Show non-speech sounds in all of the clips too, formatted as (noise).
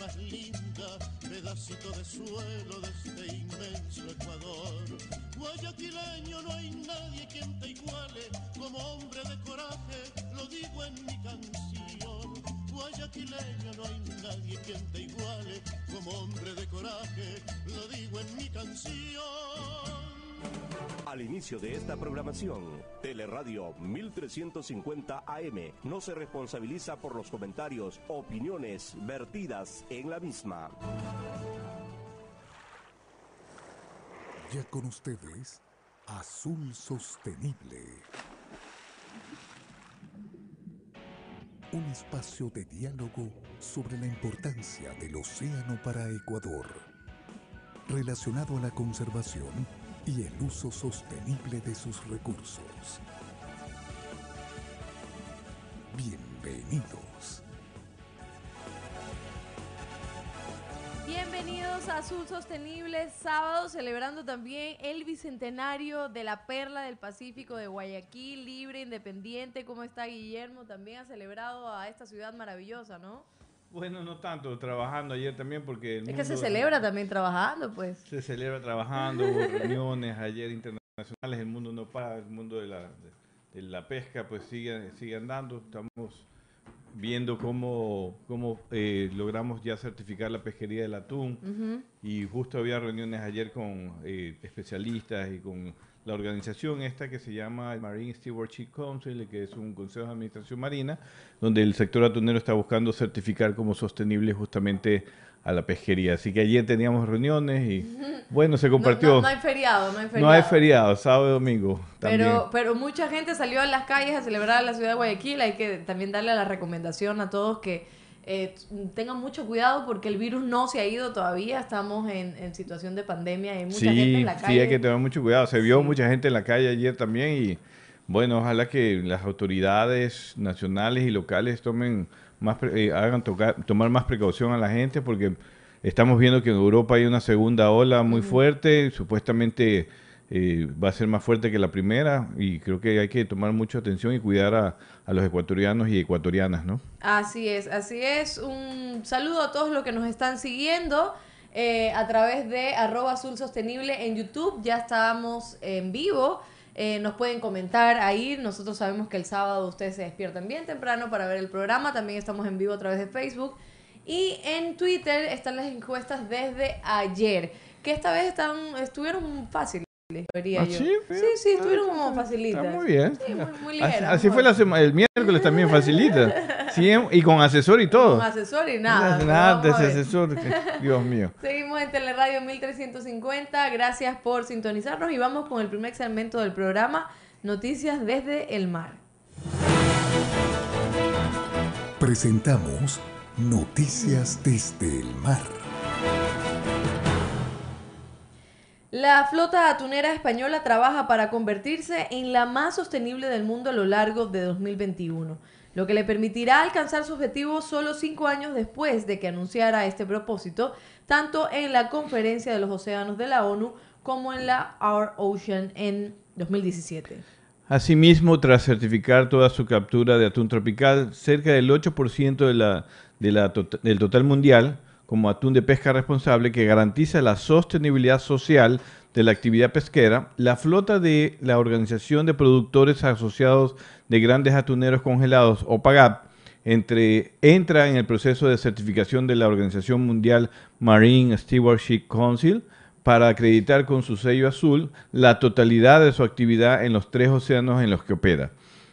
más linda, pedacito de suelo de este inmenso Ecuador. Guayaquileño no hay nadie quien te iguale, como hombre de coraje, lo digo en mi canción. Guayaquileño no hay nadie quien te iguale, como hombre de coraje, lo digo en mi canción. Al inicio de esta programación, Teleradio 1350 AM no se responsabiliza por los comentarios, opiniones vertidas en la misma. Ya con ustedes, Azul Sostenible. Un espacio de diálogo sobre la importancia del océano para Ecuador, relacionado a la conservación y el uso sostenible de sus recursos. Bienvenidos. Bienvenidos a Azul Sostenible, sábado celebrando también el bicentenario de la Perla del Pacífico de Guayaquil, libre, independiente. ¿Cómo está Guillermo? También ha celebrado a esta ciudad maravillosa, ¿no? Bueno, no tanto, trabajando ayer también porque... es que se celebra también trabajando, pues. Se celebra trabajando, hubo reuniones ayer internacionales, el mundo no para, el mundo de la, de, la pesca pues sigue, sigue andando, estamos viendo cómo, cómo eh, logramos ya certificar la pesquería del atún. Y justo había reuniones ayer con eh, especialistas y con la organización esta que se llama Marine Stewardship Council, que es un consejo de administración marina, donde el sector atunero está buscando certificar como sostenible justamente a la pesquería. Así que ayer teníamos reuniones y bueno, se compartió. No, hay feriado, no hay feriado. No hay feriado, sábado y domingo. Pero, pero mucha gente salió a las calles a celebrar la ciudad de Guayaquil. Hay que también darle la recomendación a todos que eh, tengan mucho cuidado porque el virus no se ha ido todavía, estamos en, situación de pandemia, hay mucha gente en la calle. Sí, hay que tener mucho cuidado, se vio mucha gente en la calle ayer también y bueno, ojalá que las autoridades nacionales y locales tomen más, eh, hagan tocar, tomar más precaución a la gente porque estamos viendo que en Europa hay una segunda ola muy fuerte, supuestamente eh, va a ser más fuerte que la primera y creo que hay que tomar mucha atención y cuidar a, los ecuatorianos y ecuatorianas, ¿no? Así es, así es. Un saludo a todos los que nos están siguiendo eh, a través de arroba azul sostenible en YouTube. Ya estamos en vivo. Eh, nos pueden comentar ahí. Nosotros sabemos que el sábado ustedes se despiertan bien temprano para ver el programa. También estamos en vivo a través de Facebook. Y en Twitter están las encuestas desde ayer, que esta vez están, estuvieron fáciles. ¿Ah, sí? Sí, sí, estuvieron como facilitas. Está muy bien. Sí, muy, Así, fue la el miércoles también facilita. (laughs) Sí, y con asesor y todo. Con asesor y nada. Nada de asesor. Dios mío. (laughs) Seguimos en Teleradio 1350. Gracias por sintonizarnos y vamos con el primer segmento del programa, Noticias desde el mar. Presentamos Noticias desde el mar. La flota atunera española trabaja para convertirse en la más sostenible del mundo a lo largo de 2021, lo que le permitirá alcanzar su objetivo solo cinco años después de que anunciara este propósito, tanto en la Conferencia de los Océanos de la ONU como en la Our Ocean en 2017. Asimismo, tras certificar toda su captura de atún tropical, cerca del 8% de la, del total mundial, como atún de pesca responsable que garantiza la sostenibilidad social de la actividad pesquera, la flota de la Organización de Productores Asociados de Grandes Atuneros Congelados, o PAGAP, entre, entra en el proceso de certificación de la Organización Mundial Marine Stewardship Council para acreditar con su sello azul la totalidad de su actividad en los tres océanos en los que opera.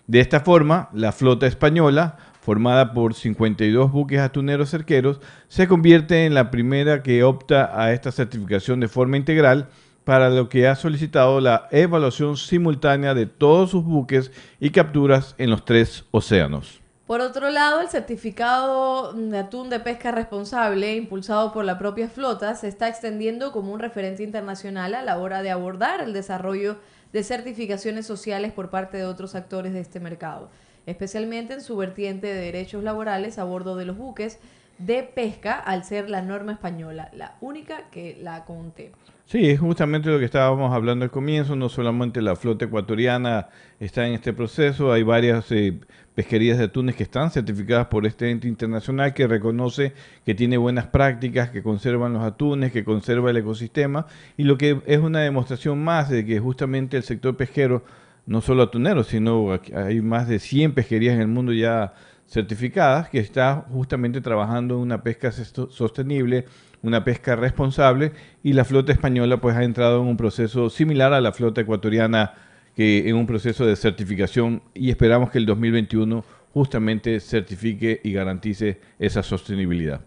De esta forma, la flota española formada por 52 buques atuneros cerqueros, se convierte en la primera que opta a esta certificación de forma integral, para lo que ha solicitado la evaluación simultánea de todos sus buques y capturas en los tres océanos. Por otro lado, el certificado de atún de pesca responsable, impulsado por la propia flota, se está extendiendo como un referente internacional a la hora de abordar el desarrollo de certificaciones sociales por parte de otros actores de este mercado especialmente en su vertiente de derechos laborales a bordo de los buques, de pesca al ser la norma española, la única que la conté. Sí, es justamente lo que estábamos hablando al comienzo, no solamente la flota ecuatoriana está en este proceso, hay varias eh, pesquerías de atunes que están certificadas por este ente internacional que reconoce que tiene buenas prácticas, que conservan los atunes, que conserva el ecosistema y lo que es una demostración más de que justamente el sector pesquero, no solo atunero, sino hay más de 100 pesquerías en el mundo ya certificadas que está justamente trabajando en una pesca sostenible, una pesca responsable y la flota española pues ha entrado en un proceso similar a la flota ecuatoriana que en un proceso de certificación y esperamos que el 2021 justamente certifique y garantice esa sostenibilidad.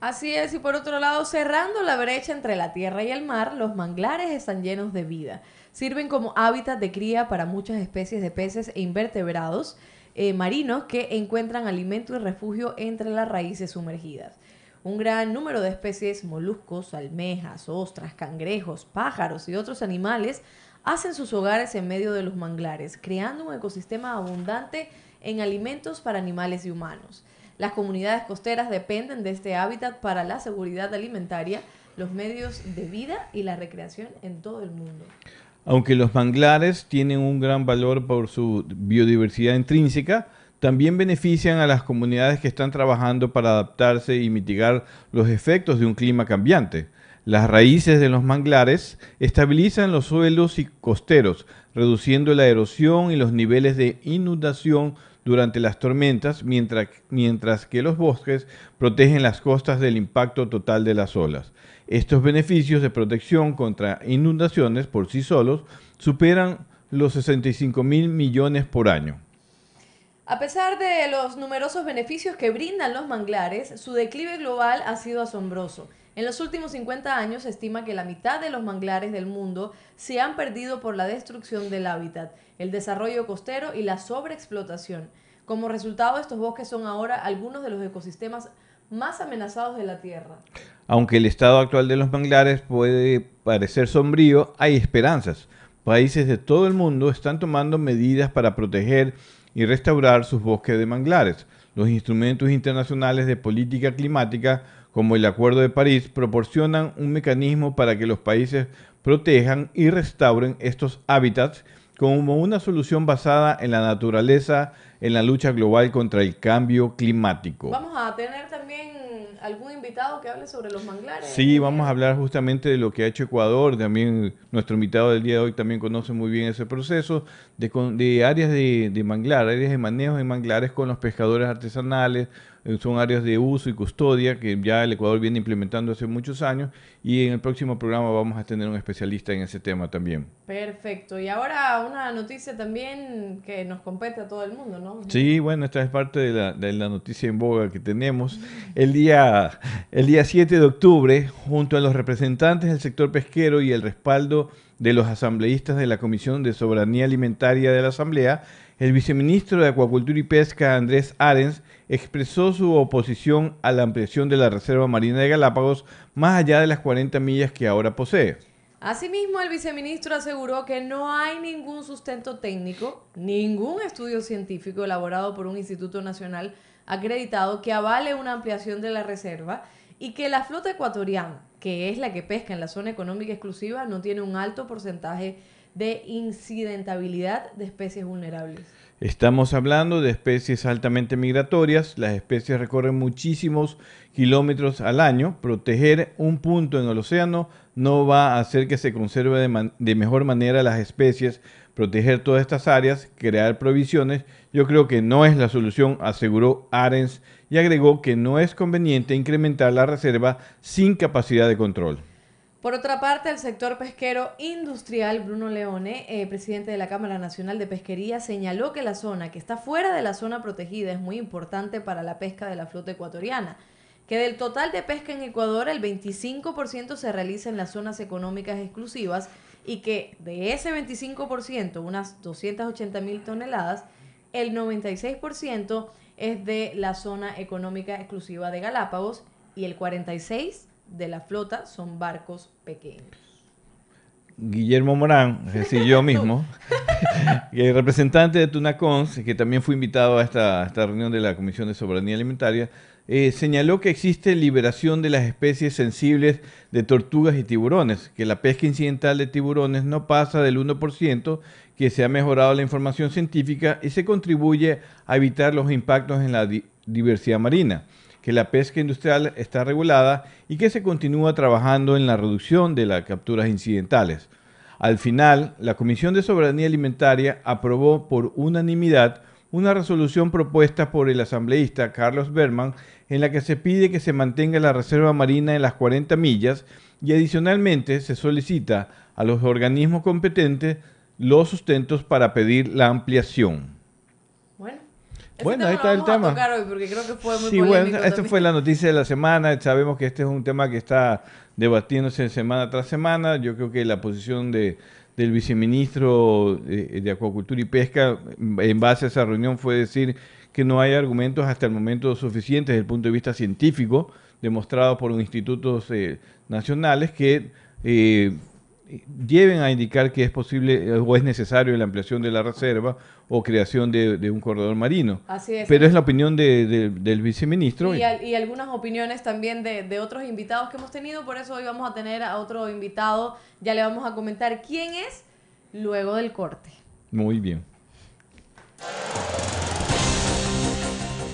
Así es, y por otro lado, cerrando la brecha entre la tierra y el mar, los manglares están llenos de vida. Sirven como hábitat de cría para muchas especies de peces e invertebrados eh, marinos que encuentran alimento y refugio entre las raíces sumergidas. Un gran número de especies, moluscos, almejas, ostras, cangrejos, pájaros y otros animales hacen sus hogares en medio de los manglares, creando un ecosistema abundante en alimentos para animales y humanos. Las comunidades costeras dependen de este hábitat para la seguridad alimentaria, los medios de vida y la recreación en todo el mundo. Aunque los manglares tienen un gran valor por su biodiversidad intrínseca, también benefician a las comunidades que están trabajando para adaptarse y mitigar los efectos de un clima cambiante. Las raíces de los manglares estabilizan los suelos y costeros, reduciendo la erosión y los niveles de inundación durante las tormentas, mientras, mientras, que los bosques protegen las costas del impacto total de las olas. Estos beneficios de protección contra inundaciones por sí solos superan los 65 mil millones por año. A pesar de los numerosos beneficios que brindan los manglares, su declive global ha sido asombroso. En los últimos 50 años se estima que la mitad de los manglares del mundo se han perdido por la destrucción del hábitat, el desarrollo costero y la sobreexplotación. Como resultado, estos bosques son ahora algunos de los ecosistemas más amenazados de la Tierra. Aunque el estado actual de los manglares puede parecer sombrío, hay esperanzas. Países de todo el mundo están tomando medidas para proteger y restaurar sus bosques de manglares. Los instrumentos internacionales de política climática, como el Acuerdo de París, proporcionan un mecanismo para que los países protejan y restauren estos hábitats como una solución basada en la naturaleza en la lucha global contra el cambio climático. Vamos a tener también algún invitado que hable sobre los manglares. Sí, vamos a hablar justamente de lo que ha hecho Ecuador. También nuestro invitado del día de hoy también conoce muy bien ese proceso de, de áreas de, de manglar, áreas de manejo de manglares con los pescadores artesanales, son áreas de uso y custodia que ya el Ecuador viene implementando hace muchos años y en el próximo programa vamos a tener un especialista en ese tema también. Perfecto. Y ahora una noticia también que nos compete a todo el mundo, ¿no? Sí, bueno, esta es parte de la, de la noticia en boga que tenemos. (laughs) El día, el día 7 de octubre, junto a los representantes del sector pesquero y el respaldo de los asambleístas de la Comisión de Soberanía Alimentaria de la Asamblea, el viceministro de Acuacultura y Pesca, Andrés Arens, expresó su oposición a la ampliación de la Reserva Marina de Galápagos más allá de las 40 millas que ahora posee. Asimismo, el viceministro aseguró que no hay ningún sustento técnico, ningún estudio científico elaborado por un instituto nacional acreditado que avale una ampliación de la reserva y que la flota ecuatoriana, que es la que pesca en la zona económica exclusiva, no tiene un alto porcentaje de incidentabilidad de especies vulnerables. Estamos hablando de especies altamente migratorias, las especies recorren muchísimos kilómetros al año, proteger un punto en el océano no va a hacer que se conserve de, de, mejor manera las especies, proteger todas estas áreas, crear provisiones, yo creo que no es la solución, aseguró Arens y agregó que no es conveniente incrementar la reserva sin capacidad de control. Por otra parte, el sector pesquero industrial, Bruno Leone, eh, presidente de la Cámara Nacional de Pesquería, señaló que la zona que está fuera de la zona protegida es muy importante para la pesca de la flota ecuatoriana, que del total de pesca en Ecuador el 25% se realiza en las zonas económicas exclusivas y que de ese 25%, unas 280 mil toneladas, el 96% es de la zona económica exclusiva de Galápagos y el 46% de la flota son barcos pequeños. Guillermo Morán, (laughs) es decir, yo mismo, (laughs) el representante de Tunacons, que también fue invitado a esta, esta, reunión de la Comisión de Soberanía Alimentaria, eh, señaló que existe liberación de las especies sensibles de tortugas y tiburones, que la pesca incidental de tiburones no pasa del 1%, que se ha mejorado la información científica y se contribuye a evitar los impactos en la diversidad marina, que la pesca industrial está regulada y que se continúa trabajando en la reducción de las capturas incidentales. Al final, la Comisión de Soberanía Alimentaria aprobó por unanimidad una resolución propuesta por el asambleísta Carlos Berman en la que se pide que se mantenga la reserva marina en las 40 millas y adicionalmente se solicita a los organismos competentes los sustentos para pedir la ampliación. Bueno, bueno ahí está el tema. sí, bueno, esta fue la noticia de la semana. Sabemos que este es un tema que está debatiéndose semana tras semana. Yo creo que la posición de, del viceministro de, Acuacultura y Pesca en base a esa reunión fue decir que no hay argumentos hasta el momento suficientes desde el punto de vista científico, demostrados por institutos eh, nacionales, que eh, lleven a indicar que es posible o es necesario la ampliación de la reserva o creación de, un corredor marino. Así es. Pero es la opinión del viceministro. Y, y, algunas opiniones también de, otros invitados que hemos tenido, por eso hoy vamos a tener a otro invitado, ya le vamos a comentar quién es luego del corte. Muy bien.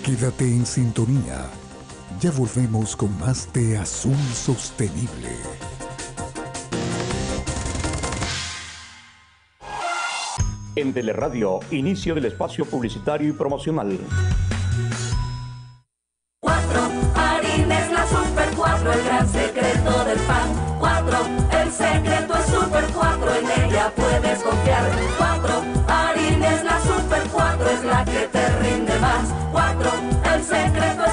Quédate en sintonía. Ya volvemos con más de Azul Sostenible. En Teleradio, inicio del espacio publicitario y promocional. 4. Harina es la Super 4, el gran secreto del pan. 4. El secreto es Super 4, en ella puedes confiar. 4. Harina es la Super 4, es la que te rinde más. 4. El secreto es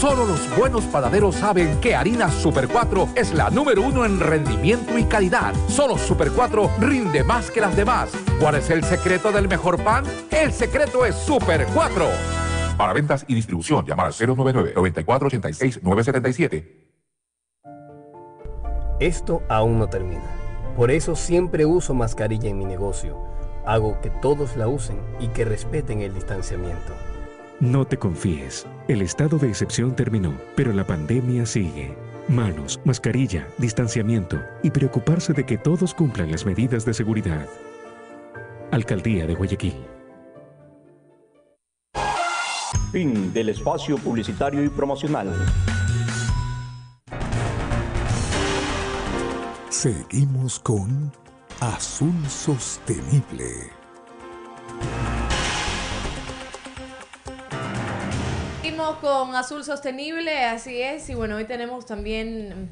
Solo los buenos panaderos saben que harina Super 4 es la número uno en rendimiento y calidad. Solo Super 4 rinde más que las demás. ¿Cuál es el secreto del mejor pan? El secreto es Super 4. Para ventas y distribución, llamar al 099-9486-977. Esto aún no termina. Por eso siempre uso mascarilla en mi negocio. Hago que todos la usen y que respeten el distanciamiento. No te confíes. El estado de excepción terminó, pero la pandemia sigue. Manos, mascarilla, distanciamiento y preocuparse de que todos cumplan las medidas de seguridad. Alcaldía de Guayaquil. Fin del espacio publicitario y promocional. Seguimos con Azul Sostenible. Con Azul Sostenible, así es. Y bueno, hoy tenemos también...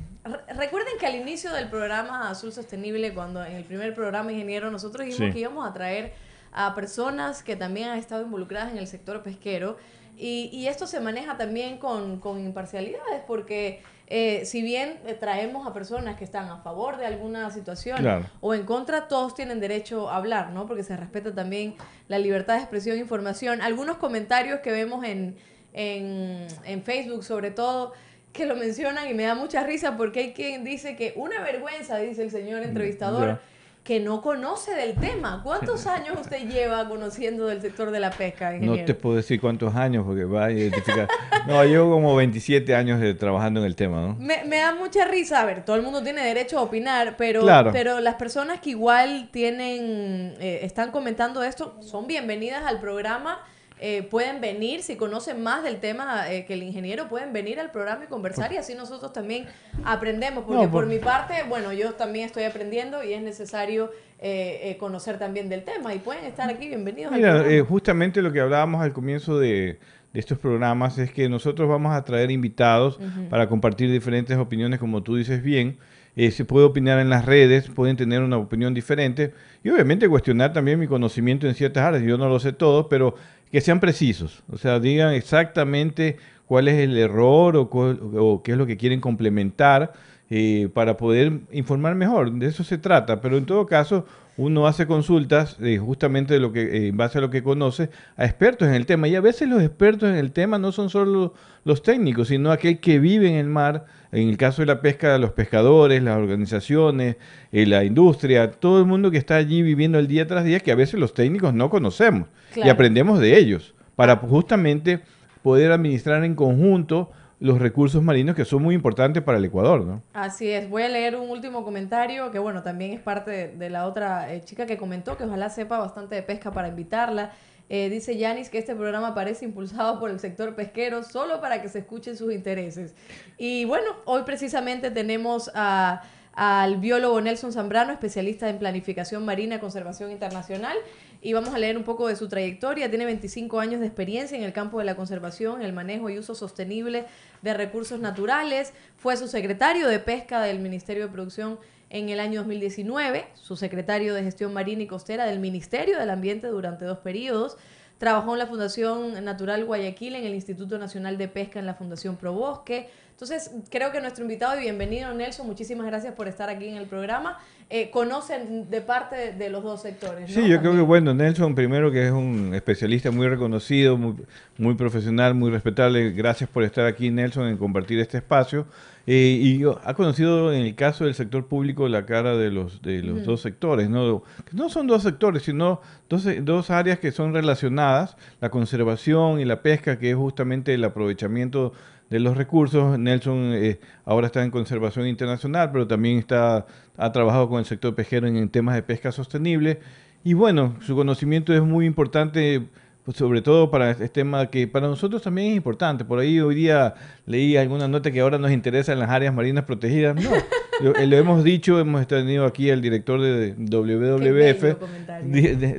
Recuerden que al inicio del programa Azul Sostenible, cuando en el primer programa Ingeniero, nosotros dijimos que íbamos a traer a personas que también han estado involucradas en el sector pesquero. Y, esto se maneja también con, con imparcialidades, porque eh, si bien eh, traemos a personas que están a favor de alguna situación o en contra, todos tienen derecho a hablar, ¿no? Porque se respeta también la libertad de expresión e información. Algunos comentarios que vemos en, en, en Facebook sobre todo, que lo mencionan y me da mucha risa porque hay quien dice que una vergüenza, dice el señor mm, entrevistador, que no conoce del tema. ¿Cuántos años usted lleva conociendo del sector de la pesca, ingeniero? No te puedo decir cuántos años porque va a identificar. no, llevo como 27 años de, trabajando en el tema, ¿no? Me, me, da mucha risa. A ver, todo el mundo tiene derecho a opinar, pero, pero las personas que igual tienen, eh, están comentando esto, son bienvenidas al programa eh, pueden venir, si conocen más del tema eh, que el ingeniero, pueden venir al programa y conversar y así nosotros también aprendemos, porque por... mi parte, bueno, yo también estoy aprendiendo y es necesario eh, conocer también del tema y pueden estar aquí, bienvenidos. Mira, justamente lo que hablábamos al comienzo de, estos programas es que nosotros vamos a traer invitados para compartir diferentes opiniones, como tú dices bien. se puede opinar en las redes, pueden tener una opinión diferente y obviamente cuestionar también mi conocimiento en ciertas áreas. Yo no lo sé todo, pero que sean precisos, o sea, digan exactamente cuál es el error o, qué es lo que quieren complementar eh, para poder informar mejor. De eso se trata, pero en todo caso uno hace consultas eh, justamente de lo que, eh, en base a lo que conoce a expertos en el tema. Y a veces los expertos en el tema no son solo los técnicos, sino aquel que vive en el mar. En el caso de la pesca, los pescadores, las organizaciones, la industria, todo el mundo que está allí viviendo el día tras día, que a veces los técnicos no conocemos y aprendemos de ellos. para justamente poder administrar en conjunto los recursos marinos que son muy importantes para el Ecuador, ¿no? Así es, voy a leer un último comentario que bueno, también es parte de, la otra eh, chica que comentó que ojalá sepa bastante de pesca para invitarla. Eh, dice Yanis que este programa parece impulsado por el sector pesquero solo para que se escuchen sus intereses. Y bueno, hoy precisamente tenemos a al biólogo Nelson Zambrano, especialista en planificación marina conservación internacional. Y vamos a leer un poco de su trayectoria. Tiene 25 años de experiencia en el campo de la conservación, el manejo y uso sostenible de recursos naturales. Fue su secretario de pesca del Ministerio de Producción en el año 2019, su secretario de gestión marina y costera del Ministerio del Ambiente durante dos periodos. Trabajó en la Fundación Natural Guayaquil, en el Instituto Nacional de Pesca, en la Fundación Probosque entonces, creo que nuestro invitado y bienvenido Nelson, muchísimas gracias por estar aquí en el programa. Eh, conocen de parte de, los dos sectores. Sí, yo creo que bueno, Nelson primero que es un especialista muy reconocido, muy, muy profesional, muy respetable. Gracias por estar aquí Nelson en compartir este espacio. Eh, y ha conocido en el caso del sector público la cara de los, de los dos sectores, ¿no? no son dos sectores, sino dos, dos áreas que son relacionadas, la conservación y la pesca, que es justamente el aprovechamiento de los recursos. Nelson eh, ahora está en conservación internacional, pero también está, ha trabajado con el sector pesquero en, temas de pesca sostenible. Y bueno, su conocimiento es muy importante, pues, sobre todo para este tema que para nosotros también es importante. Por ahí hoy día leí alguna nota que ahora nos interesa en las áreas marinas protegidas. No, (laughs) lo, eh, lo, hemos dicho, hemos tenido aquí al director de WWF,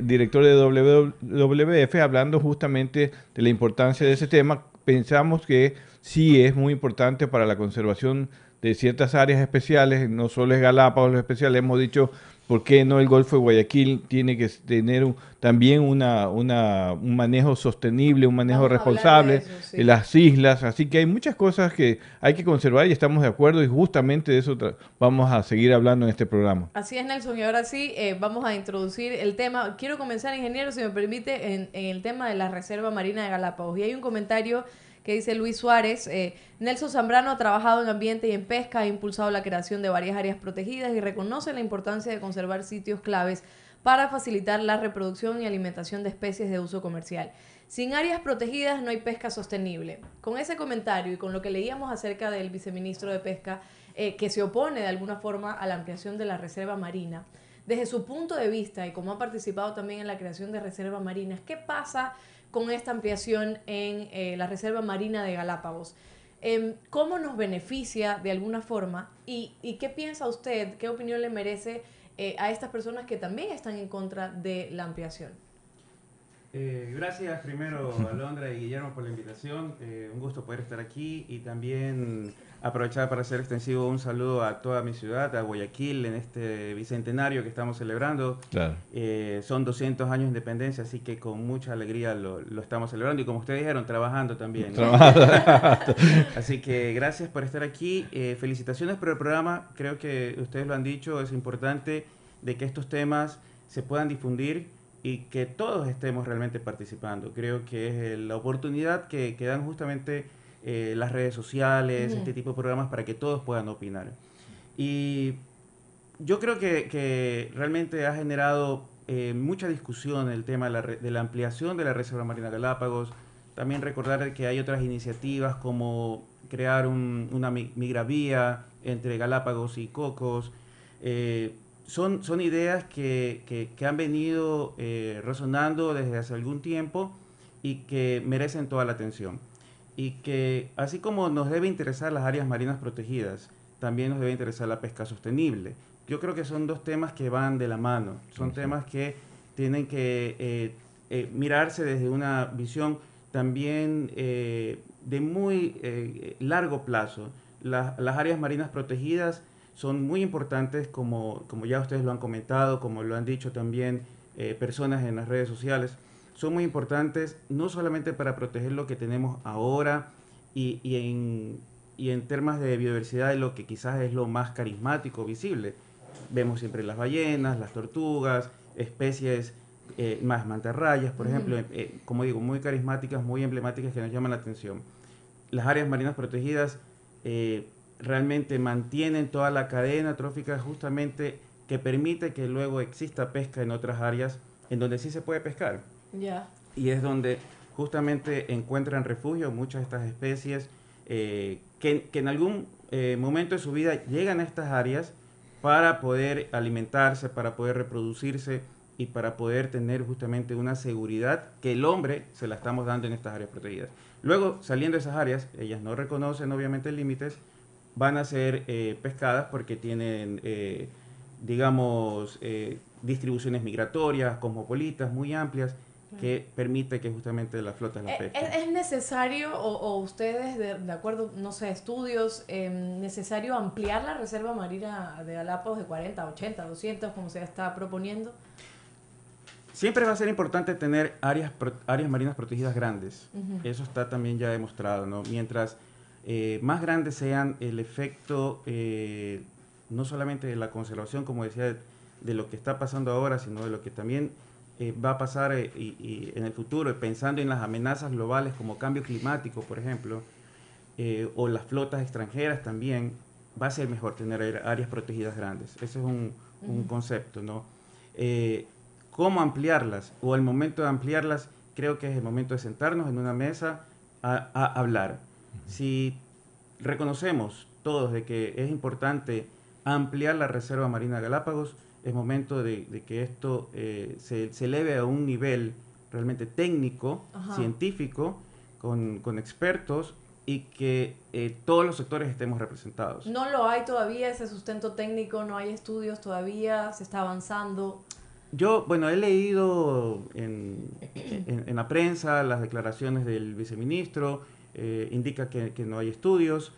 director de WWF, hablando justamente de la importancia de ese tema. Pensamos que sí es muy importante para la conservación de ciertas áreas especiales, no solo es Galápagos lo especial, hemos dicho por qué no el Golfo de Guayaquil tiene que tener también una, una, un manejo sostenible, un manejo responsable de, las islas, así que hay muchas cosas que hay que conservar y estamos de acuerdo y justamente de eso vamos a seguir hablando en este programa. Así es Nelson y ahora sí eh, vamos a introducir el tema, quiero comenzar ingeniero si me permite en, en el tema de la Reserva Marina de Galápagos. Y hay un comentario que dice Luis Suárez. Eh, Nelson Zambrano ha trabajado en ambiente y en pesca, ha impulsado la creación de varias áreas protegidas y reconoce la importancia de conservar sitios claves para facilitar la reproducción y alimentación de especies de uso comercial. Sin áreas protegidas no hay pesca sostenible. Con ese comentario y con lo que leíamos acerca del viceministro de Pesca, eh, que se opone de alguna forma a la ampliación de la reserva marina, desde su punto de vista y como ha participado también en la creación de reservas marinas, ¿qué pasa con esta ampliación en eh, la Reserva Marina de Galápagos. Em, ¿Cómo nos beneficia de alguna forma? ¿Y, qué piensa usted, qué opinión le merece eh, a estas personas que también están en contra de la ampliación? Eh, gracias primero (laughs) a Londra y Guillermo por la invitación. un gusto poder estar aquí y también aprovechar para hacer extensivo un saludo a toda mi ciudad, a Guayaquil, en este bicentenario que estamos celebrando. Eh, son 200 años de independencia, así que con mucha alegría lo, estamos celebrando y como ustedes dijeron, trabajando también. (laughs) así que gracias por estar aquí. Eh, felicitaciones por el programa. Creo que ustedes lo han dicho, es importante de que estos temas se puedan difundir y que todos estemos realmente participando. Creo que es la oportunidad que, que dan justamente eh, las redes sociales, este tipo de programas para que todos puedan opinar. Y yo creo que, realmente ha generado eh, mucha discusión el tema de la, ampliación de la Reserva Marina Galápagos. También recordar que hay otras iniciativas como crear una migravía entre Galápagos y Cocos. Eh, son, son ideas que, que han venido resonando desde hace algún tiempo y que merecen toda la atención y que así como nos debe interesar las áreas marinas protegidas, también nos debe interesar la pesca sostenible. Yo creo que son dos temas que van de la mano, son temas que tienen que eh, eh, mirarse desde una visión también eh, de muy largo plazo. las áreas marinas protegidas son muy importantes, como, como ya ustedes lo han comentado, como lo han dicho también personas en las redes sociales son muy importantes, no solamente para proteger lo que tenemos ahora y, en, y en temas de biodiversidad, lo que quizás es lo más carismático visible. Vemos siempre las ballenas, las tortugas, especies eh, más mantarrayas, por ejemplo, eh, como digo, muy carismáticas, muy emblemáticas que nos llaman la atención. Las áreas marinas protegidas eh, realmente mantienen toda la cadena trófica justamente que permite que luego exista pesca en otras áreas en donde sí se puede pescar. Y es donde justamente encuentran refugio muchas de estas especies eh, que, que en algún eh, momento de su vida llegan a estas áreas para poder alimentarse, para poder reproducirse y para poder tener justamente una seguridad que el hombre se la estamos dando en estas áreas protegidas. Luego, saliendo de esas áreas, ellas no reconocen obviamente límites, van a ser eh, pescadas porque tienen, digamos, distribuciones migratorias, cosmopolitas, muy amplias, que permite que justamente las flotas las ¿Es, pesquen. Eh, es necesario, o, o ustedes, de, de acuerdo, no sé, estudios, eh, necesario ampliar la reserva marina de Galápagos de 40, 80, 200, como se está proponiendo? Siempre va a ser importante tener áreas, áreas marinas protegidas grandes. Ujú. Eso está también ya demostrado, ¿no? Mientras eh, más grandes sean el efecto, eh, no solamente de la conservación, como decía, de, de lo que está pasando ahora, sino de lo que también eh, va a pasar eh, y, y en el futuro, pensando en las amenazas globales como cambio climático, por ejemplo, eh, o las flotas extranjeras también, va a ser mejor tener áre- áreas protegidas grandes. Ese es un, un concepto, ¿no? Eh, ¿Cómo ampliarlas? O al momento de ampliarlas, creo que es el momento de sentarnos en una mesa a, a hablar. Si reconocemos todos de que es importante ampliar la Reserva Marina de Galápagos, es momento de, de que esto eh, se, se eleve a un nivel realmente técnico, Ajá. científico, con, con expertos y que eh, todos los sectores estemos representados. No lo hay todavía, ese sustento técnico, no hay estudios todavía, se está avanzando. Yo, bueno, he leído en, en- en la prensa las declaraciones del viceministro, eh, indica que, que no hay estudios.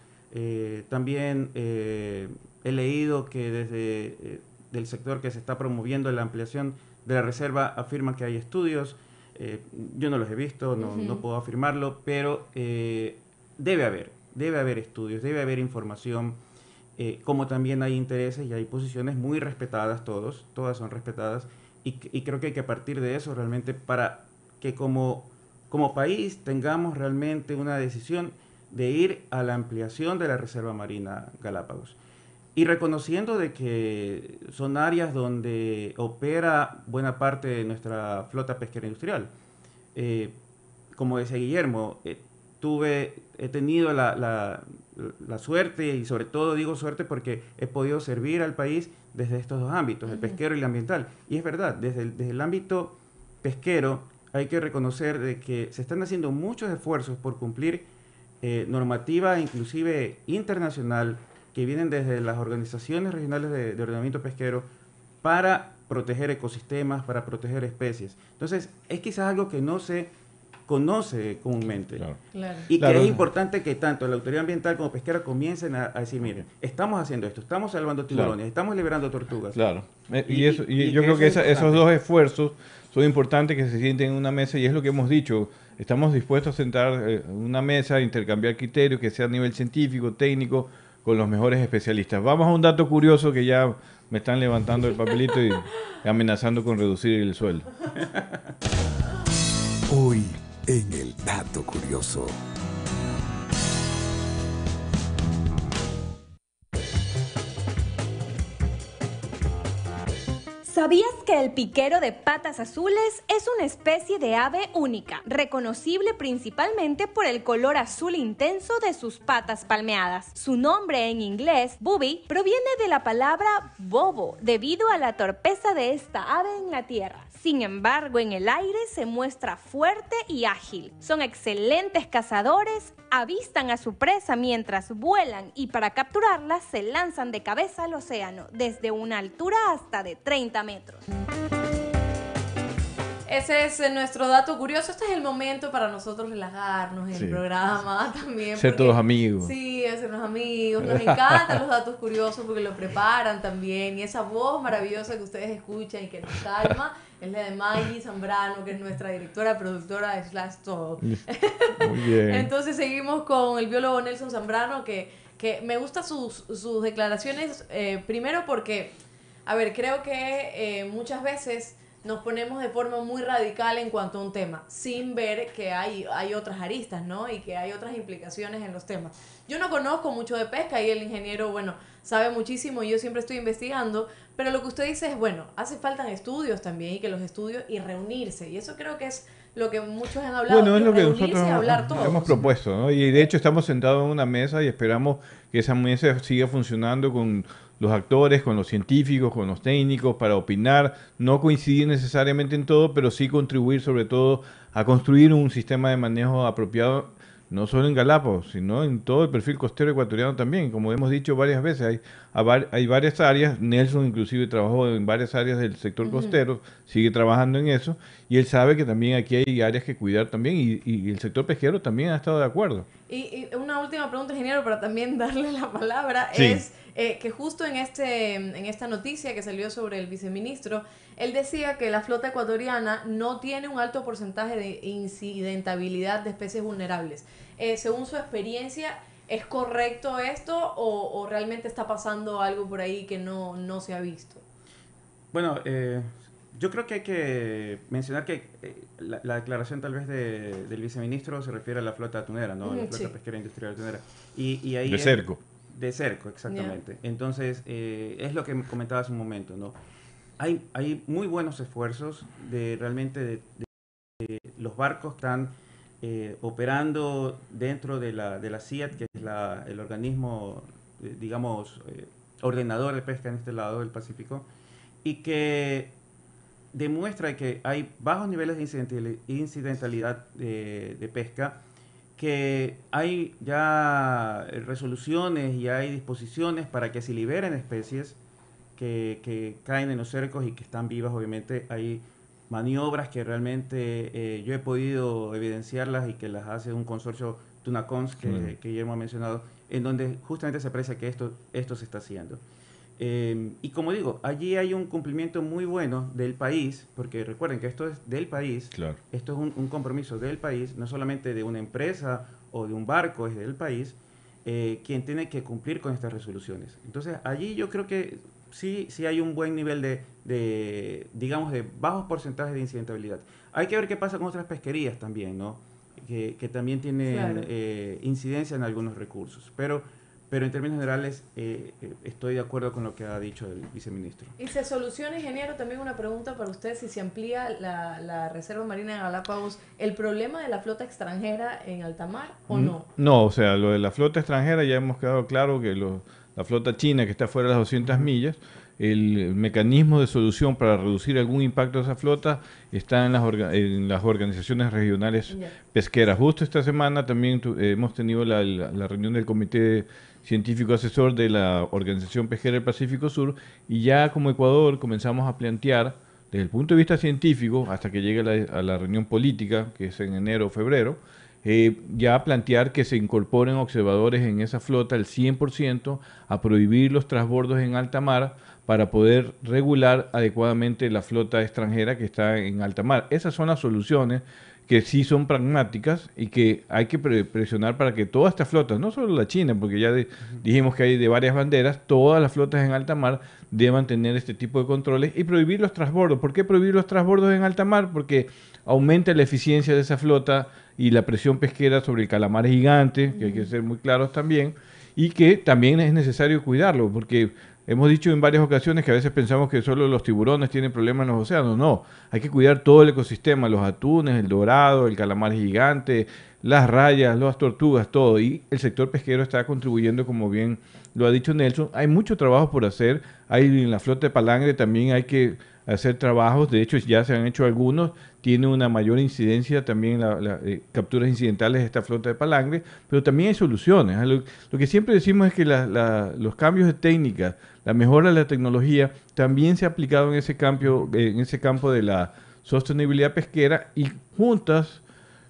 También he leído que desde del sector que se está promoviendo la ampliación de la reserva afirman que hay estudios. Eh, yo no los he visto, no, no puedo afirmarlo, pero eh, debe haber, debe haber estudios, debe haber información eh, como también hay intereses y hay posiciones muy respetadas todos, todas son respetadas, y, y creo que hay que partir de eso realmente para que como, como país tengamos realmente una decisión de ir a la ampliación de la Reserva Marina Galápagos. Y reconociendo de que son áreas donde opera buena parte de nuestra flota pesquera industrial. Eh, como decía Guillermo, eh, tuve, he tenido la, la- la suerte, y sobre todo digo suerte porque he podido servir al país desde estos dos ámbitos, el pesquero y el ambiental. Y es verdad, desde el, desde el ámbito pesquero hay que reconocer de que se están haciendo muchos esfuerzos por cumplir eh, normativa inclusive internacional que vienen desde las organizaciones regionales de, de ordenamiento pesquero para proteger ecosistemas, para proteger especies. Entonces, es quizás algo que no se conoce comúnmente. Claro. Y Claro. que es importante que tanto la autoridad ambiental como pesquera comiencen a, a decir, miren, estamos haciendo esto, estamos salvando tiburones, Claro. estamos liberando tortugas. Claro. Eh, Y, Y- eso, y, y yo que creo eso que es esa- esos dos esfuerzos son importantes que se sienten en una mesa y es lo que hemos dicho. Estamos dispuestos a sentar eh, en una mesa, intercambiar criterios que sea a nivel científico, técnico, con los mejores especialistas. Vamos a un dato curioso que ya me están levantando el papelito y amenazando con reducir el sueldo. Hoy en el dato curioso. ¿Sabías que el piquero de patas azules es una especie de ave única, reconocible principalmente por el color azul intenso de sus patas palmeadas? Su nombre en inglés, booby, proviene de la palabra bobo, debido a la torpeza de esta ave en la tierra. Sin embargo, en el aire se muestra fuerte y ágil. Son excelentes cazadores, avistan a su presa mientras vuelan y para capturarla se lanzan de cabeza al océano, desde una altura hasta de 30 metros. Ese es eh, nuestro dato curioso. Este es el momento para nosotros relajarnos en Sí. el programa (laughs) también. Ser porque- todos amigos. Sí, hacernos amigos. Nos encantan los datos curiosos porque lo preparan también. Y esa voz maravillosa que ustedes escuchan y que nos calma es la de Maggie Zambrano, que es nuestra directora, productora de Slash Todo. Muy (laughs) bien. Entonces seguimos con el biólogo Nelson Zambrano, que, que me gustan sus, sus declaraciones, eh, primero porque, a ver, creo que eh, muchas veces nos ponemos de forma muy radical en cuanto a un tema, sin ver que hay, hay otras aristas, ¿no? Y que hay otras implicaciones en los temas. Yo no conozco mucho de pesca y el ingeniero, bueno, sabe muchísimo y yo siempre estoy investigando, pero lo que usted dice es, bueno, hace falta estudios también y que los estudios y reunirse. Y eso creo que es lo que muchos han hablado. Bueno, es lo que nosotros hemos propuesto, ¿no? Y de hecho estamos sentados en una mesa y esperamos que esa mesa siga funcionando con los actores, con los científicos, con los técnicos, para opinar, no coincidir necesariamente en todo, pero sí contribuir sobre todo a construir un sistema de manejo apropiado no solo en Galápagos, sino en todo el perfil costero ecuatoriano también. Como hemos dicho varias veces, hay, hay varias áreas, Nelson inclusive trabajó en varias áreas del sector costero, sigue trabajando en eso, y él sabe que también aquí hay áreas que cuidar también, y, y el sector pesquero también ha estado de acuerdo. Y, y una última pregunta, ingeniero, para también darle la palabra, Sí. es eh, que justo en, este, en esta noticia que salió sobre el viceministro, él decía que la flota ecuatoriana no tiene un alto porcentaje de incidentabilidad de especies vulnerables. Eh, según su experiencia, ¿es correcto esto o, o realmente está pasando algo por ahí que no, no se ha visto? Bueno, eh, yo creo que hay que mencionar que eh, la, la declaración tal vez de- del viceministro se refiere a la flota atunera, ¿no? La flota sí. pesquera industrial atunera. Y, y ahí De es- cerco. De cerco, exactamente. Entonces, eh, es lo que me comentaba hace un momento, ¿no? Hay, hay muy buenos esfuerzos de realmente de, de- los barcos están eh, operando dentro de la, de la CIAT, que es la- el organismo, eh, digamos, eh, ordenador de pesca en este lado del Pacífico, y que demuestra que hay bajos niveles de incidentali- incidentalidad de, de pesca, que hay ya eh, resoluciones y hay disposiciones para que se liberen especies que, que caen en los cercos y que están vivas, obviamente. Hay maniobras que realmente eh, yo he podido evidenciarlas y que las hace un consorcio Tunacons que, Mm. que Guillermo ha mencionado, en donde justamente se aprecia que esto, esto se está haciendo. Eh, y como digo, allí hay un cumplimiento muy bueno del país, porque recuerden que esto es del país, Claro. esto es un, un compromiso del país, no solamente de una empresa o de un barco, es del país, eh, quien tiene que cumplir con estas resoluciones. Entonces, allí yo creo que sí, sí hay un buen nivel de, de, digamos, de bajos porcentajes de incidentabilidad. Hay que ver qué pasa con otras pesquerías también, ¿no? Que, que también tienen Claro. eh, incidencia en algunos recursos. Pero, pero en términos generales, eh, eh, estoy de acuerdo con lo que ha dicho el viceministro. Y se soluciona, ingeniero, también una pregunta para usted, si se amplía la, la Reserva Marina de Galápagos, ¿el problema de la flota extranjera en alta mar o no? No, o sea, lo de la flota extranjera ya hemos quedado claro que lo- la flota china que está fuera de las 200 millas, el mecanismo de solución para reducir algún impacto de esa flota está en las, orga- en las organizaciones regionales pesqueras. Justo esta semana también tu- eh, hemos tenido la, la- la reunión del Comité Científico Asesor de la Organización Pesquera del Pacífico Sur y ya como Ecuador comenzamos a plantear desde el punto de vista científico, hasta que llegue a la reunión política, que es en enero o febrero, eh, ya plantear que se incorporen observadores en esa flota al 100%, a prohibir los transbordos en alta mar para poder regular adecuadamente la flota extranjera que está en alta mar. Esas son las soluciones que sí son pragmáticas y que hay que pre- presionar para que todas estas flotas, no solo la China, porque ya de- dijimos que hay de varias banderas, todas las flotas en alta mar deban tener este tipo de controles y prohibir los transbordos. ¿Por qué prohibir los transbordos en alta mar? Porque aumenta la eficiencia de esa flota y la presión pesquera sobre el calamar gigante, que hay que ser muy claros también, y que también es necesario cuidarlo, porque hemos dicho en varias ocasiones que a veces pensamos que solo los tiburones tienen problemas en los océanos. No, hay que cuidar todo el ecosistema, los atunes, el dorado, el calamar gigante, las rayas, las tortugas, todo. Y el sector pesquero está contribuyendo, como bien lo ha dicho Nelson. Hay mucho trabajo por hacer. Hay en la flota de palangre también hay que hacer trabajos. De hecho, ya se han hecho algunos. Tiene una mayor incidencia también la, la, eh, capturas incidentales de esta flota de palangre, pero también hay soluciones. ¿eh? Lo, que siempre decimos es que la- los cambios de técnica, la mejora de la tecnología, también se ha aplicado en ese, cambio, en ese campo de la sostenibilidad pesquera y juntas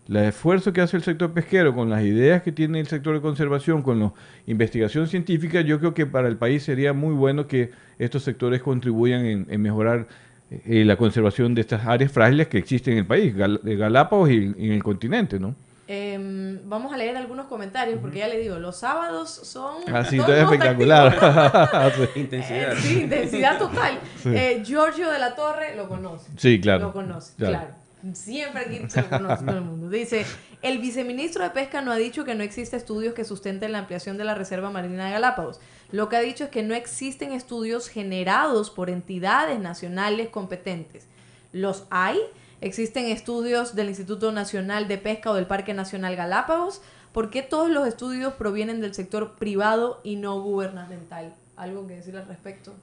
el esfuerzo que hace el sector pesquero con las ideas que tiene el sector de conservación, con la investigación científica, yo creo que para el país sería muy bueno que estos sectores contribuyan en mejorar eh, la conservación de estas áreas frágiles que existen en el país, Gal- de Galápagos y, y en el continente, ¿no? Em, vamos a leer algunos comentarios porque ya le digo, los sábados son... Así, todo todo espectacular. (laughs) activo. Intensidad. Eh, sí, intensidad total. Sí. Eh, Giorgio de la Torre lo conoce. Sí, claro. Lo conoce, Claro. claro. Siempre aquí se lo conoce todo el mundo. Dice, el viceministro de Pesca no ha dicho que no existe estudios que sustenten la ampliación de la Reserva Marina de Galápagos. Lo que ha dicho es que no existen estudios generados por entidades nacionales competentes. Los hay, existen estudios del Instituto Nacional de Pesca o del Parque Nacional Galápagos. ¿Por qué todos los estudios provienen del sector privado y no gubernamental? ¿Algo que decir al respecto?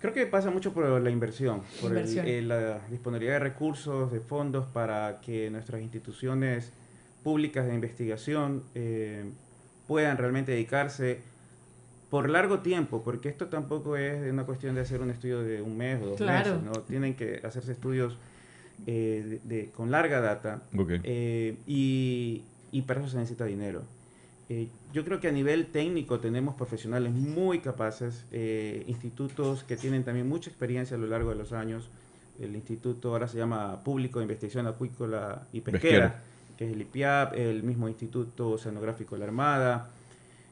Creo que pasa mucho por la inversión, por el- eh, la disponibilidad de recursos, de fondos para que nuestras instituciones públicas de investigación eh, puedan realmente dedicarse por largo tiempo, porque esto tampoco es una cuestión de hacer un estudio de un mes o dos Claro. meses, ¿no? Tienen que hacerse estudios eh, de, de- con larga data eh, y, y para eso se necesita dinero. Eh, yo creo que a nivel técnico tenemos profesionales muy capaces, eh, institutos que tienen también mucha experiencia a lo largo de los años. El instituto ahora se llama Público de Investigación Acuícola y Pesquera, Pesquera. que es el IPIAP, el mismo Instituto Oceanográfico de la Armada,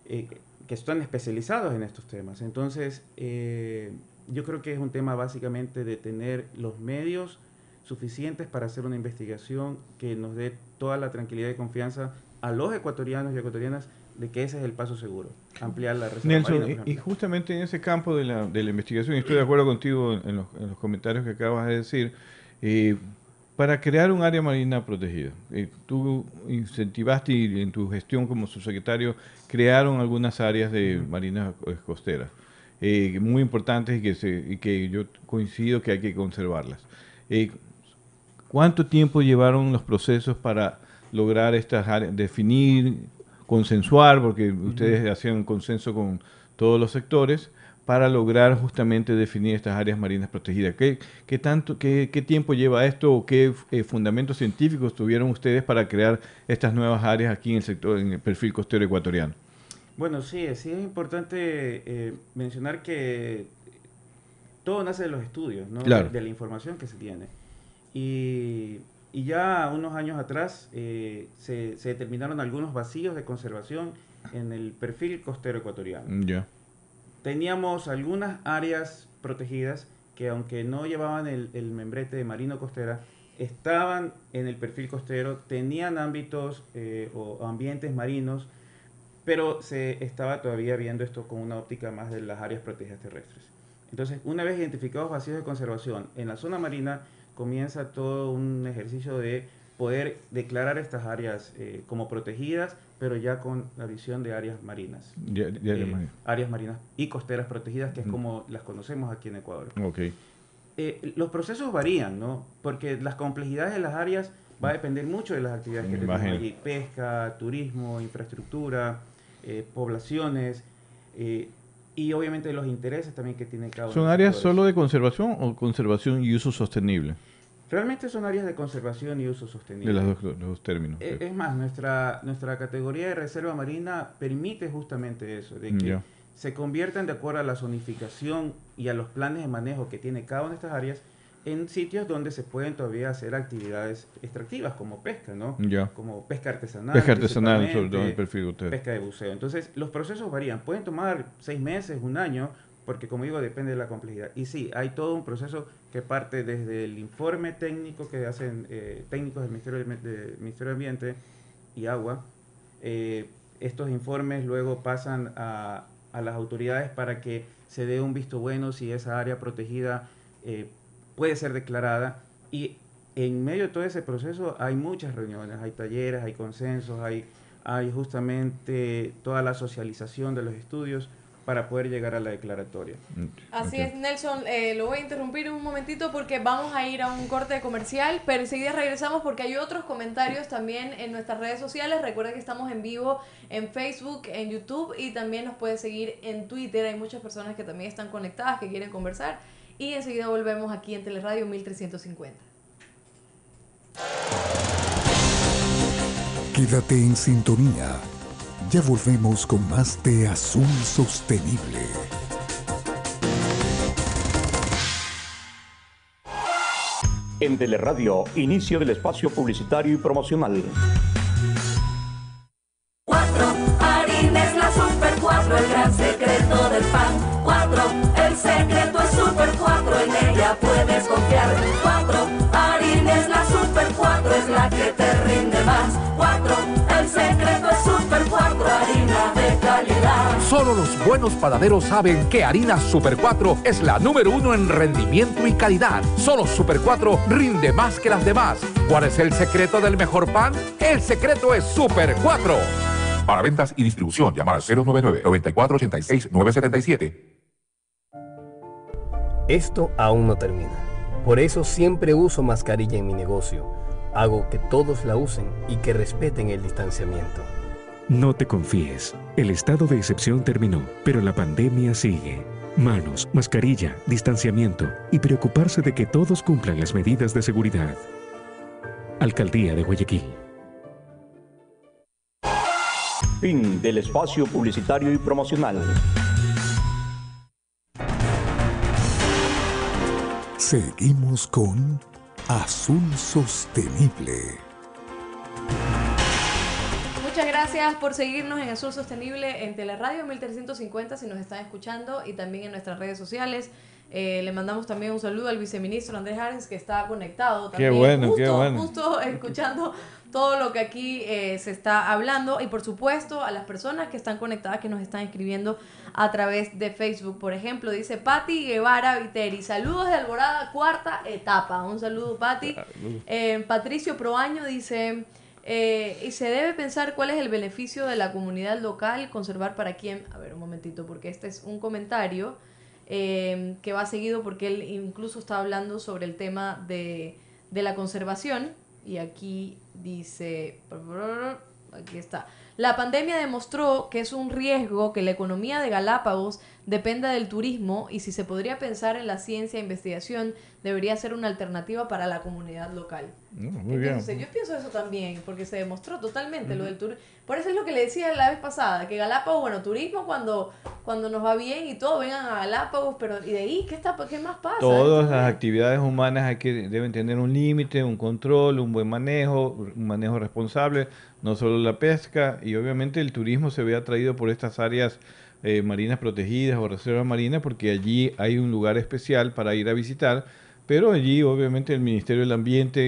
eh, que están especializados en estos temas. Entonces, eh, yo creo que es un tema básicamente de tener los medios suficientes para hacer una investigación que nos dé toda la tranquilidad y confianza a los ecuatorianos y ecuatorianas de que ese es el paso seguro, ampliar la reserva Nelson, marina, y- justamente en ese campo de la, de la investigación, y estoy de acuerdo contigo en los, en los comentarios que acabas de decir, eh, para crear un área marina protegida, eh, tú incentivaste y en tu gestión como subsecretario crearon algunas áreas de marinas eh, costeras eh, muy importantes y que, se, y que yo coincido que hay que conservarlas. ¿Cuánto tiempo llevaron los procesos para lograr estas áreas, definir, consensuar, porque ustedes hacían un consenso con todos los sectores, para lograr justamente definir estas áreas marinas protegidas? ¿Qué, qué tanto, qué, qué tiempo lleva esto o qué eh, fundamentos científicos tuvieron ustedes para crear estas nuevas áreas aquí en el sector, en el perfil costero ecuatoriano? Bueno, sí, sí es importante eh, mencionar que todo nace de los estudios, ¿no? Claro. de, de la información que se tiene. Y, y ya unos años atrás eh, se, se determinaron algunos vacíos de conservación en el perfil costero ecuatoriano. Mm, Ya. Teníamos algunas áreas protegidas que aunque no llevaban el, el membrete de marino costera, estaban en el perfil costero, tenían ámbitos eh, o ambientes marinos, pero se estaba todavía viendo esto con una óptica más de las áreas protegidas terrestres. Entonces, una vez identificados vacíos de conservación en la zona marina, comienza todo un ejercicio de poder declarar estas áreas eh, como protegidas, pero ya con la visión de áreas marinas. Ya- ya- Eh, áreas marinas y costeras protegidas, que es Ujú. como las conocemos aquí en Ecuador. Ok. Eh, los procesos varían, ¿no? Porque las complejidades de las áreas va a depender mucho de las actividades que tenemos allí. Pesca, turismo, infraestructura, eh, poblaciones eh, y obviamente los intereses también que tiene cada uno. ¿Son áreas solo de conservación o conservación y uso sostenible? Realmente son áreas de conservación y uso sostenible. De dos, los dos términos. Eh, Es más, nuestra, nuestra categoría de reserva marina permite justamente eso, de que se conviertan de acuerdo a la zonificación y a los planes de manejo que tiene cada una de estas áreas en sitios donde se pueden todavía hacer actividades extractivas como pesca, ¿no? Ya. Como pesca artesanal. Pesca artesanal, sobre todo en el perfil de ustedes. Pesca de buceo. Entonces, los procesos varían. Pueden tomar seis meses, un año, porque como digo, depende de la complejidad. Y sí, hay todo un proceso que parte desde el informe técnico que hacen eh, técnicos del Ministerio, del, Ministerio de Ambiente y Agua. Eh, estos informes luego pasan a, a las autoridades para que se dé un visto bueno si esa área protegida eh, puede ser declarada. Y en medio de todo ese proceso hay muchas reuniones, hay talleres, hay consensos, hay, hay justamente toda la socialización de los estudios para poder llegar a la declaratoria. Así es, Nelson. eh, lo voy a interrumpir un momentito porque vamos a ir a un corte comercial, pero enseguida regresamos porque hay otros comentarios también en nuestras redes sociales. Recuerda que estamos en vivo en Facebook, en YouTube y también nos puedes seguir en Twitter. Hay muchas personas que también están conectadas, que quieren conversar. Y enseguida volvemos aquí en Teleradio 1350. Quédate en sintonía. Ya volvemos con más de Azul Sostenible. En Teleradio, inicio del espacio publicitario y promocional. 4. Harina es la super 4, el gran secreto del pan. 4. El secreto es super 4, en ella puedes confiar. 4. Harina es la super 4, es la que te rinde más. 4. Calidad. Solo los buenos panaderos saben que Harina Super 4 es la número uno en rendimiento y calidad. Solo Super 4 rinde más que las demás. ¿Cuál es el secreto del mejor pan? El secreto es Super 4. Para ventas y distribución, llamar al 099-9486-977. Esto aún no termina. Por eso siempre uso mascarilla en mi negocio. Hago que todos la usen y que respeten el distanciamiento. No te confíes. El estado de excepción terminó, pero la pandemia sigue. Manos, mascarilla, distanciamiento y preocuparse de que todos cumplan las medidas de seguridad. Alcaldía de Guayaquil. Fin del espacio publicitario y promocional. Seguimos con Azul Sostenible. Gracias por seguirnos en Azul Sostenible en Teleradio 1350 si nos están escuchando y también en nuestras redes sociales. Eh, le mandamos también un saludo al viceministro Andrés Arens que está conectado también. Qué bueno, justo, qué bueno. Justo escuchando todo lo que aquí eh, se está hablando y por supuesto a las personas que están conectadas que nos están escribiendo a través de Facebook. Por ejemplo, dice Patti Guevara Viteri, saludos de Alborada, cuarta etapa. Un saludo Patti. Eh, Patricio Proaño dice... Eh, y se debe pensar cuál es el beneficio de la comunidad local, conservar para quién. A ver, un momentito, porque este es un comentario eh, que va seguido porque él incluso está hablando sobre el tema de, de la conservación. Y aquí dice, aquí está. La pandemia demostró que es un riesgo que la economía de Galápagos dependa del turismo y si se podría pensar en la ciencia e investigación, debería ser una alternativa para la comunidad local. No, muy bien. Yo pienso eso también, porque se demostró totalmente lo del turismo. Por eso es lo que le decía la vez pasada, que Galápagos, bueno, turismo cuando, cuando nos va bien y todo, vengan a Galápagos, pero ¿y de ahí qué, está, qué más pasa? Todas las actividades humanas hay que, deben tener un límite, un control, un buen manejo, un manejo responsable, no solo la pesca, y obviamente el turismo se ve atraído por estas áreas eh, marinas protegidas o reservas marinas, porque allí hay un lugar especial para ir a visitar, pero allí obviamente el Ministerio del Ambiente,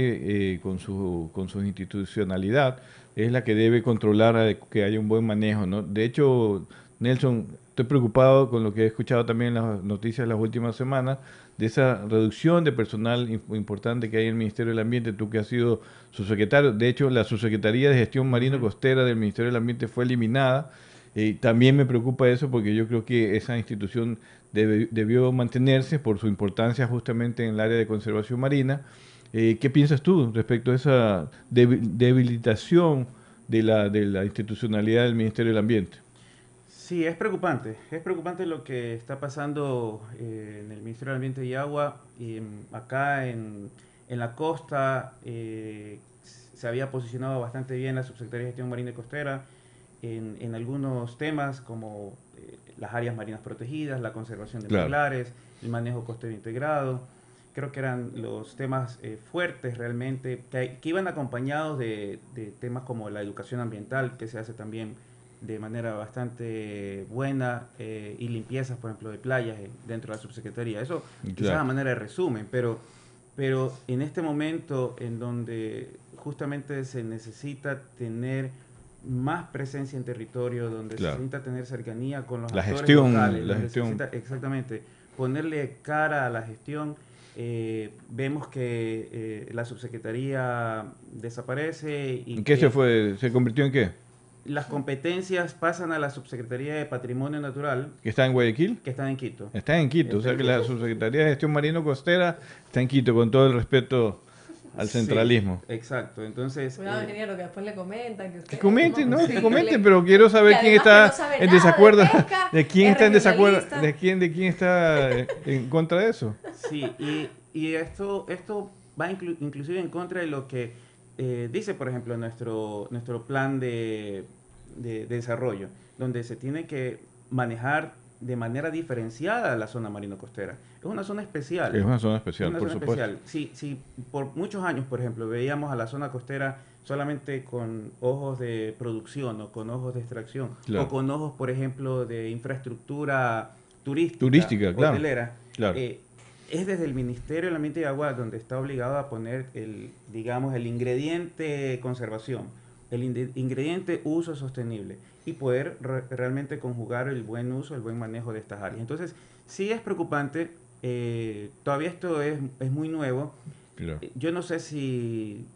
eh, con, su, con su institucionalidad, es la que debe controlar que haya un buen manejo. ¿no? De hecho, Nelson, estoy preocupado con lo que he escuchado también en las noticias las últimas semanas, de esa reducción de personal im- importante que hay en el Ministerio del Ambiente, tú que has sido subsecretario, de hecho la subsecretaría de gestión marino costera del Ministerio del Ambiente fue eliminada, y también me preocupa eso porque yo creo que esa institución debe- debió mantenerse por su importancia justamente en el área de conservación marina. Eh, ¿Qué piensas tú respecto a esa debi- debilitación de la, institucionalidad del Ministerio del Ambiente? Sí, es preocupante. Es preocupante lo que está pasando eh, en el Ministerio del Ambiente y Agua. Y, mm, acá en, la costa eh, se había posicionado bastante bien la Subsecretaría de Gestión Marina y Costera en, en algunos temas como eh, las áreas marinas protegidas, la conservación de Claro. manglares, el manejo costero integrado. Creo que eran los temas eh, fuertes realmente, que, que iban acompañados de, de temas como la educación ambiental, que se hace también de manera bastante buena eh, y limpiezas, por ejemplo, de playas eh, dentro de la subsecretaría. Eso quizás Claro. a manera de resumen, pero, pero en este momento en donde justamente se necesita tener más presencia en territorio, donde Claro. se necesita tener cercanía con los La actores gestión, locales, la gestión. necesita- exactamente, ponerle cara a la gestión. eh, vemos que eh, la subsecretaría desaparece y ¿En qué que- se fue? ¿Se convirtió en qué? las competencias pasan a la Subsecretaría de Patrimonio Natural, ¿Que está en Guayaquil? que está en Quito. Está en Quito, o sea que la Subsecretaría de Gestión Marino Costera está en Quito, con todo el respeto al Sí, centralismo. exacto, entonces... Cuidado, eh, ingeniero, que después le comentan que usted... Que comenten, ¿no? Sí, Que comenten, pero quiero saber quién está no en de desacuerdo, pesca, (laughs) de quién es está en desacuerdo, de quién, de quién está (laughs) en contra de eso. Sí, y, y esto, esto va inclu- inclusive en contra de lo que eh, dice, por ejemplo, nuestro, nuestro plan de, de- de desarrollo, donde se tiene que manejar de manera diferenciada la zona marino-costera. Es una zona especial. Es una zona especial, Una por zona supuesto. especial. Sí, sí, por muchos años, por ejemplo, veíamos a la zona costera solamente con ojos de producción o con ojos de extracción Claro. o con ojos, por ejemplo, de infraestructura turística, Turística, claro. hotelera. Claro. Eh, es desde el Ministerio del Ambiente y Agua donde está obligado a poner el, digamos, el ingrediente conservación el ingrediente uso sostenible y poder re- realmente conjugar el buen uso, el buen manejo de estas áreas. Entonces, sí es preocupante, eh, todavía esto es, es muy nuevo. Claro. Eh, Yo no sé si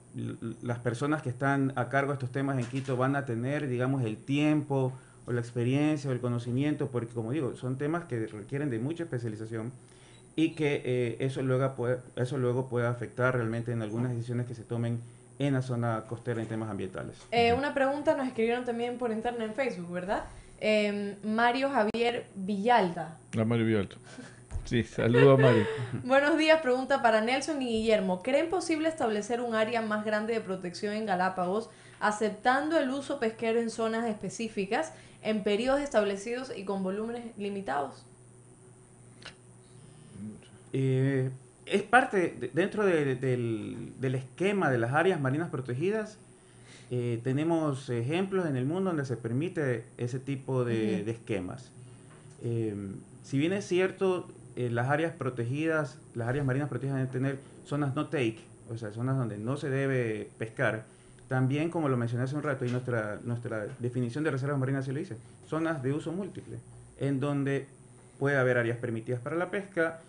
las personas que están a cargo de estos temas en Quito van a tener, digamos, el tiempo o la experiencia o el conocimiento, porque como digo, son temas que requieren de mucha especialización y que eh, eso, luego puede, eso luego puede afectar realmente en algunas decisiones que se tomen en la zona costera en temas ambientales. Eh, una pregunta nos escribieron también por internet en Facebook, ¿verdad? Eh, Mario Javier Villalda. A Mario Vialto. Sí, saludo a Mario. Buenos días, pregunta para Nelson y Guillermo. ¿Creen posible establecer un área más grande de protección en Galápagos, aceptando el uso pesquero en zonas específicas, en periodos establecidos y con volúmenes limitados? Eh, es parte, de- dentro de- del, del esquema de las áreas marinas protegidas, eh, tenemos ejemplos en el mundo donde se permite ese tipo de, esquemas. Eh, si bien es cierto, eh, las áreas protegidas, las áreas marinas protegidas deben tener zonas no take, o sea, zonas donde no se debe pescar. También, como lo mencioné hace un rato, y nuestra, nuestra definición de reservas marinas se lo dice, zonas de uso múltiple, en donde puede haber áreas permitidas para la pesca,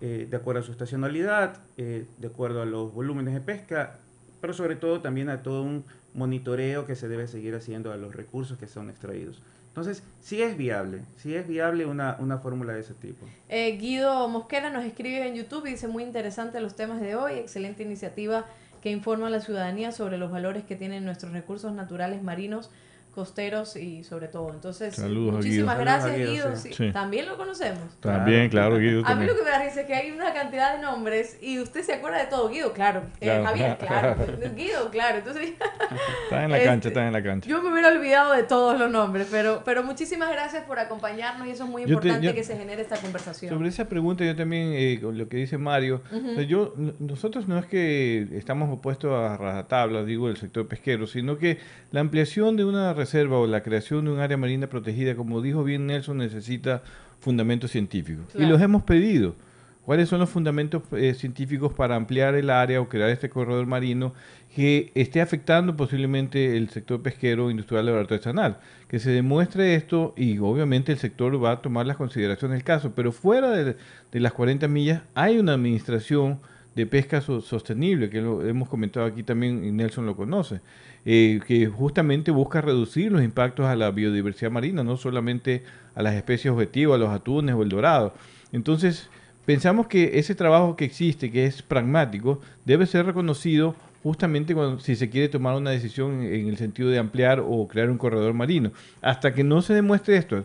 eh, de acuerdo a su estacionalidad, eh, de acuerdo a los volúmenes de pesca, pero sobre todo también a todo un monitoreo que se debe seguir haciendo a los recursos que son extraídos. Entonces, sí es viable, sí es viable una, una fórmula de ese tipo. Eh, Guido Mosquera nos escribe en YouTube y dice muy interesante los temas de hoy, excelente iniciativa que informa a la ciudadanía sobre los valores que tienen nuestros recursos naturales marinos, costeros y sobre todo. Entonces, Saludos a muchísimas Guido. gracias Guido. Guido, sí. sí. También lo conocemos. También, claro, Guido. A mí también. lo que me da risa es que hay una cantidad de nombres y usted se acuerda de todo. Guido, claro. Eh, Claro. Javier, (laughs) claro. Guido, claro. Entonces, (laughs) Están en la Este, cancha, están en la cancha. yo me hubiera olvidado de todos los nombres, pero, pero muchísimas gracias por acompañarnos y eso es muy Yo te- importante yo- que se genere esta conversación. Sobre esa pregunta yo también, eh, con lo que dice Mario, o sea, yo, nosotros no es que estamos opuestos a rajatabla, digo, del sector pesquero, sino que la ampliación de una reserva o la creación de un área marina protegida, como dijo bien Nelson, necesita fundamentos científicos. Y los hemos pedido. ¿Cuáles son los fundamentos eh, científicos para ampliar el área o crear este corredor marino que esté afectando posiblemente el sector pesquero, industrial o artesanal? Que se demuestre esto y obviamente el sector va a tomar las consideraciones del caso, pero fuera de, de las 40 millas hay una administración de pesca so- sostenible, que lo hemos comentado aquí también y Nelson lo conoce, eh, que justamente busca reducir los impactos a la biodiversidad marina, no solamente a las especies objetivas, a los atunes o el dorado. Entonces, pensamos que ese trabajo que existe, que es pragmático, debe ser reconocido justamente cuando, si se quiere tomar una decisión en, el sentido de ampliar o crear un corredor marino. Hasta que no se demuestre esto,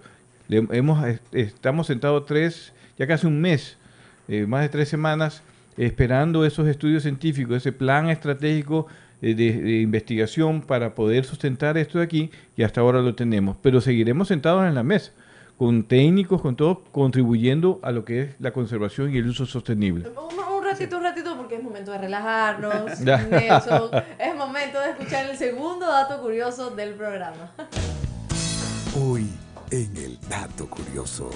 hemos, est- estamos sentados tres, ya casi un mes, eh, más de tres semanas, esperando esos estudios científicos, ese plan estratégico de, de investigación para poder sustentar esto de aquí y hasta ahora lo tenemos. Pero seguiremos sentados en la mesa, con técnicos, con todo, contribuyendo a lo que es la conservación y el uso sostenible. Un, un ratito, un ratito, porque es momento de relajarnos. Nelson. (laughs) es momento de escuchar el segundo dato curioso del programa. Hoy en el dato curioso.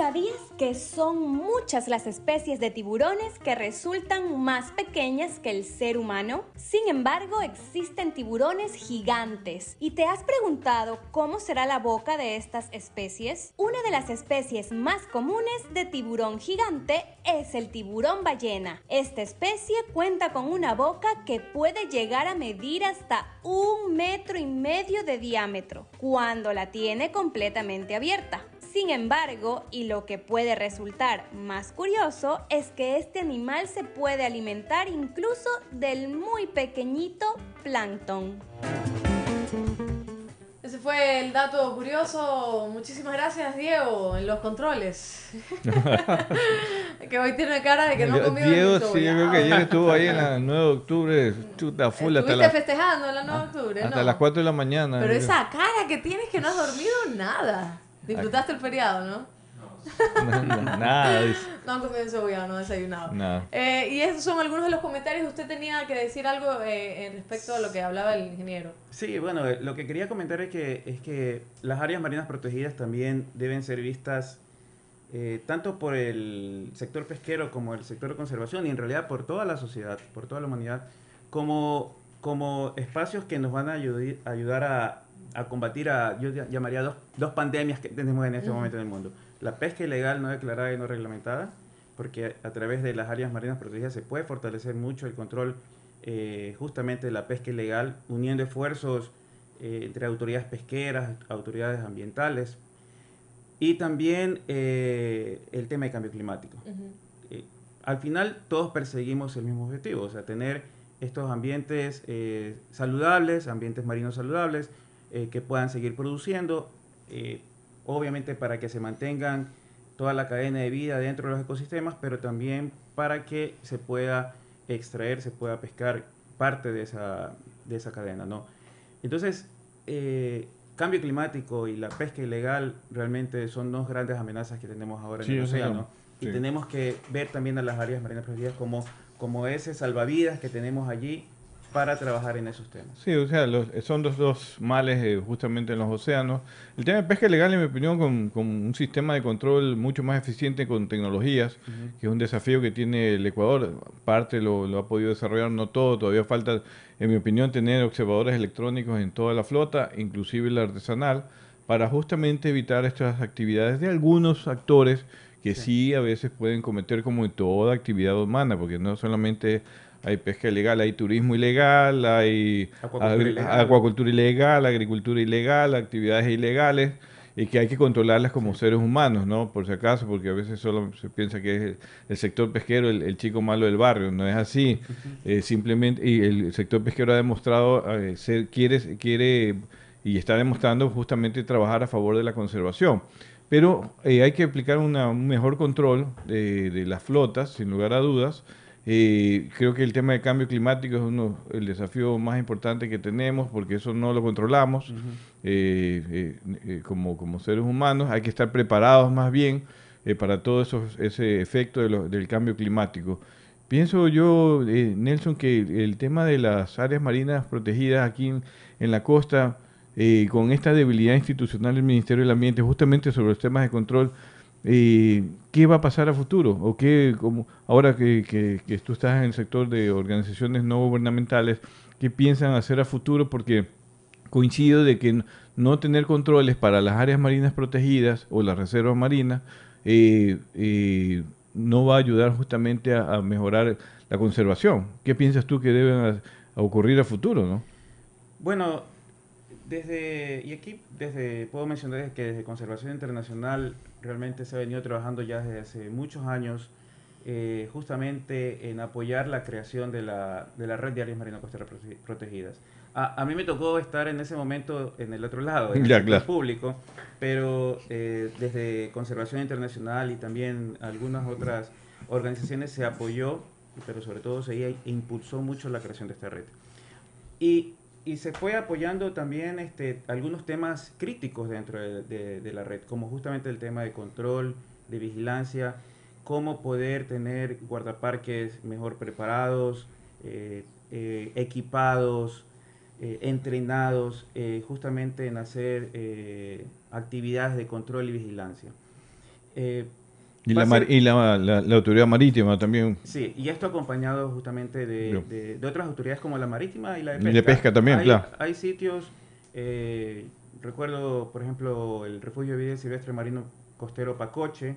¿Sabías que son muchas las especies de tiburones que resultan más pequeñas que el ser humano? Sin embargo, existen tiburones gigantes. ¿Y te has preguntado cómo será la boca de estas especies? Una de las especies más comunes de tiburón gigante es el tiburón ballena. Esta especie cuenta con una boca que puede llegar a medir hasta un metro y medio de diámetro cuando la tiene completamente abierta. Sin embargo, y lo que puede resultar más curioso es que este animal se puede alimentar incluso del muy pequeñito plancton. Ese fue el dato curioso. Muchísimas gracias, Diego, en los controles. (laughs) que hoy tiene cara de que no ha comido Diego, ni sí, yo creo que ayer estuvo ahí en (laughs) el 9 de octubre, chuta full hasta, la- festejando el 9 de octubre, hasta ¿no? las 4 de la mañana. Pero esa cara que tienes que no has dormido nada. Disfrutaste el feriado, ¿no? Nada, dice. (laughs) No han comido encebollado, no han desayunado. Nada. Eh, y esos son algunos de los comentarios. Usted tenía que decir algo eh, en respecto a lo que hablaba el ingeniero. Sí, bueno, eh, lo que quería comentar es que, es que las áreas marinas protegidas también deben ser vistas eh, tanto por el sector pesquero como el sector de conservación y en realidad por toda la sociedad, por toda la humanidad, como, como espacios que nos van a ayudar a, a combatir a, yo llamaría dos, dos pandemias que tenemos en este Ujú. momento en el mundo. La pesca ilegal no declarada y no reglamentada, porque a través de las áreas marinas protegidas se puede fortalecer mucho el control eh, justamente de la pesca ilegal, uniendo esfuerzos eh, entre autoridades pesqueras, autoridades ambientales, y también eh, el tema de cambio climático. Eh, al final todos perseguimos el mismo objetivo, o sea, tener estos ambientes eh, saludables, ambientes marinos saludables, eh, que puedan seguir produciendo, eh, obviamente para que se mantengan toda la cadena de vida dentro de los ecosistemas, pero también para que se pueda extraer, se pueda pescar parte de esa, de esa cadena, ¿no? Entonces, eh, cambio climático y la pesca ilegal realmente son dos grandes amenazas que tenemos ahora Sí, en el océano. sí. Y tenemos que ver también a las áreas marinas protegidas como, como ese salvavidas que tenemos allí para trabajar en esos temas. Sí, o sea, los- son dos, dos males eh, justamente en los océanos. El tema de pesca ilegal, en mi opinión, con, con un sistema de control mucho más eficiente con tecnologías, que es un desafío que tiene el Ecuador. Parte lo, lo ha podido desarrollar, no todo. Todavía falta, en mi opinión, tener observadores electrónicos en toda la flota, inclusive la artesanal, para justamente evitar estas actividades de algunos actores que sí. a veces pueden cometer como en toda actividad humana, porque no solamente hay pesca ilegal, hay turismo ilegal, hay Acuacultura agri- ilegal. acuacultura ilegal, agricultura ilegal, actividades ilegales y que hay que controlarlas como seres humanos, ¿no? Por si acaso, porque a veces solo se piensa que es el, el sector pesquero el, el chico malo del barrio, no es así. Eh, simplemente, y el sector pesquero ha demostrado, eh, ser, quiere, quiere y está demostrando justamente trabajar a favor de la conservación. Pero eh, hay que aplicar una- un mejor control de, de las flotas, sin lugar a dudas. Eh, creo que el tema de cambio climático es uno el desafío más importante que tenemos porque eso no lo controlamos eh, eh, eh, como, como seres humanos. Hay que estar preparados más bien eh, para todo eso, ese efecto de lo- del cambio climático. Pienso yo, eh, Nelson, que el tema de las áreas marinas protegidas aquí en, en la costa, con esta debilidad institucional del Ministerio del Ambiente, justamente sobre los temas de control, eh, ¿qué va a pasar a futuro? ¿O qué, como, ahora que, que- tú estás en el sector de organizaciones no gubernamentales, qué piensan hacer a futuro? Porque coincido de que no tener controles para las áreas marinas protegidas o las reservas marinas eh, eh, no va a ayudar justamente a, mejorar la conservación. ¿Qué piensas tú que deben ocurrir a futuro, no? Bueno, desde, y aquí desde, puedo mencionar que desde Conservación Internacional realmente se ha venido trabajando ya desde hace muchos años eh, justamente en apoyar la creación de la, de la red de áreas marinas costeras prote- protegidas. A, a mí me tocó estar en ese momento en el otro lado, en el claro. público, pero eh, desde Conservación Internacional y también algunas otras organizaciones se apoyó, pero sobre todo se impulsó mucho la creación de esta red. Y, y se fue apoyando también este, algunos temas críticos dentro de, de- la red, como justamente el tema de control, de vigilancia, cómo poder tener guardaparques mejor preparados, eh, eh, equipados, eh, entrenados, justamente en hacer actividades de control y vigilancia. Y, la, ser- y la, la- la autoridad marítima también. Sí, y esto acompañado justamente de, de- de otras autoridades como la marítima y la de Y pesca. de pesca también, hay, claro. Hay sitios, eh, recuerdo por ejemplo el Refugio de Vida Silvestre Marino Costero Pacoche,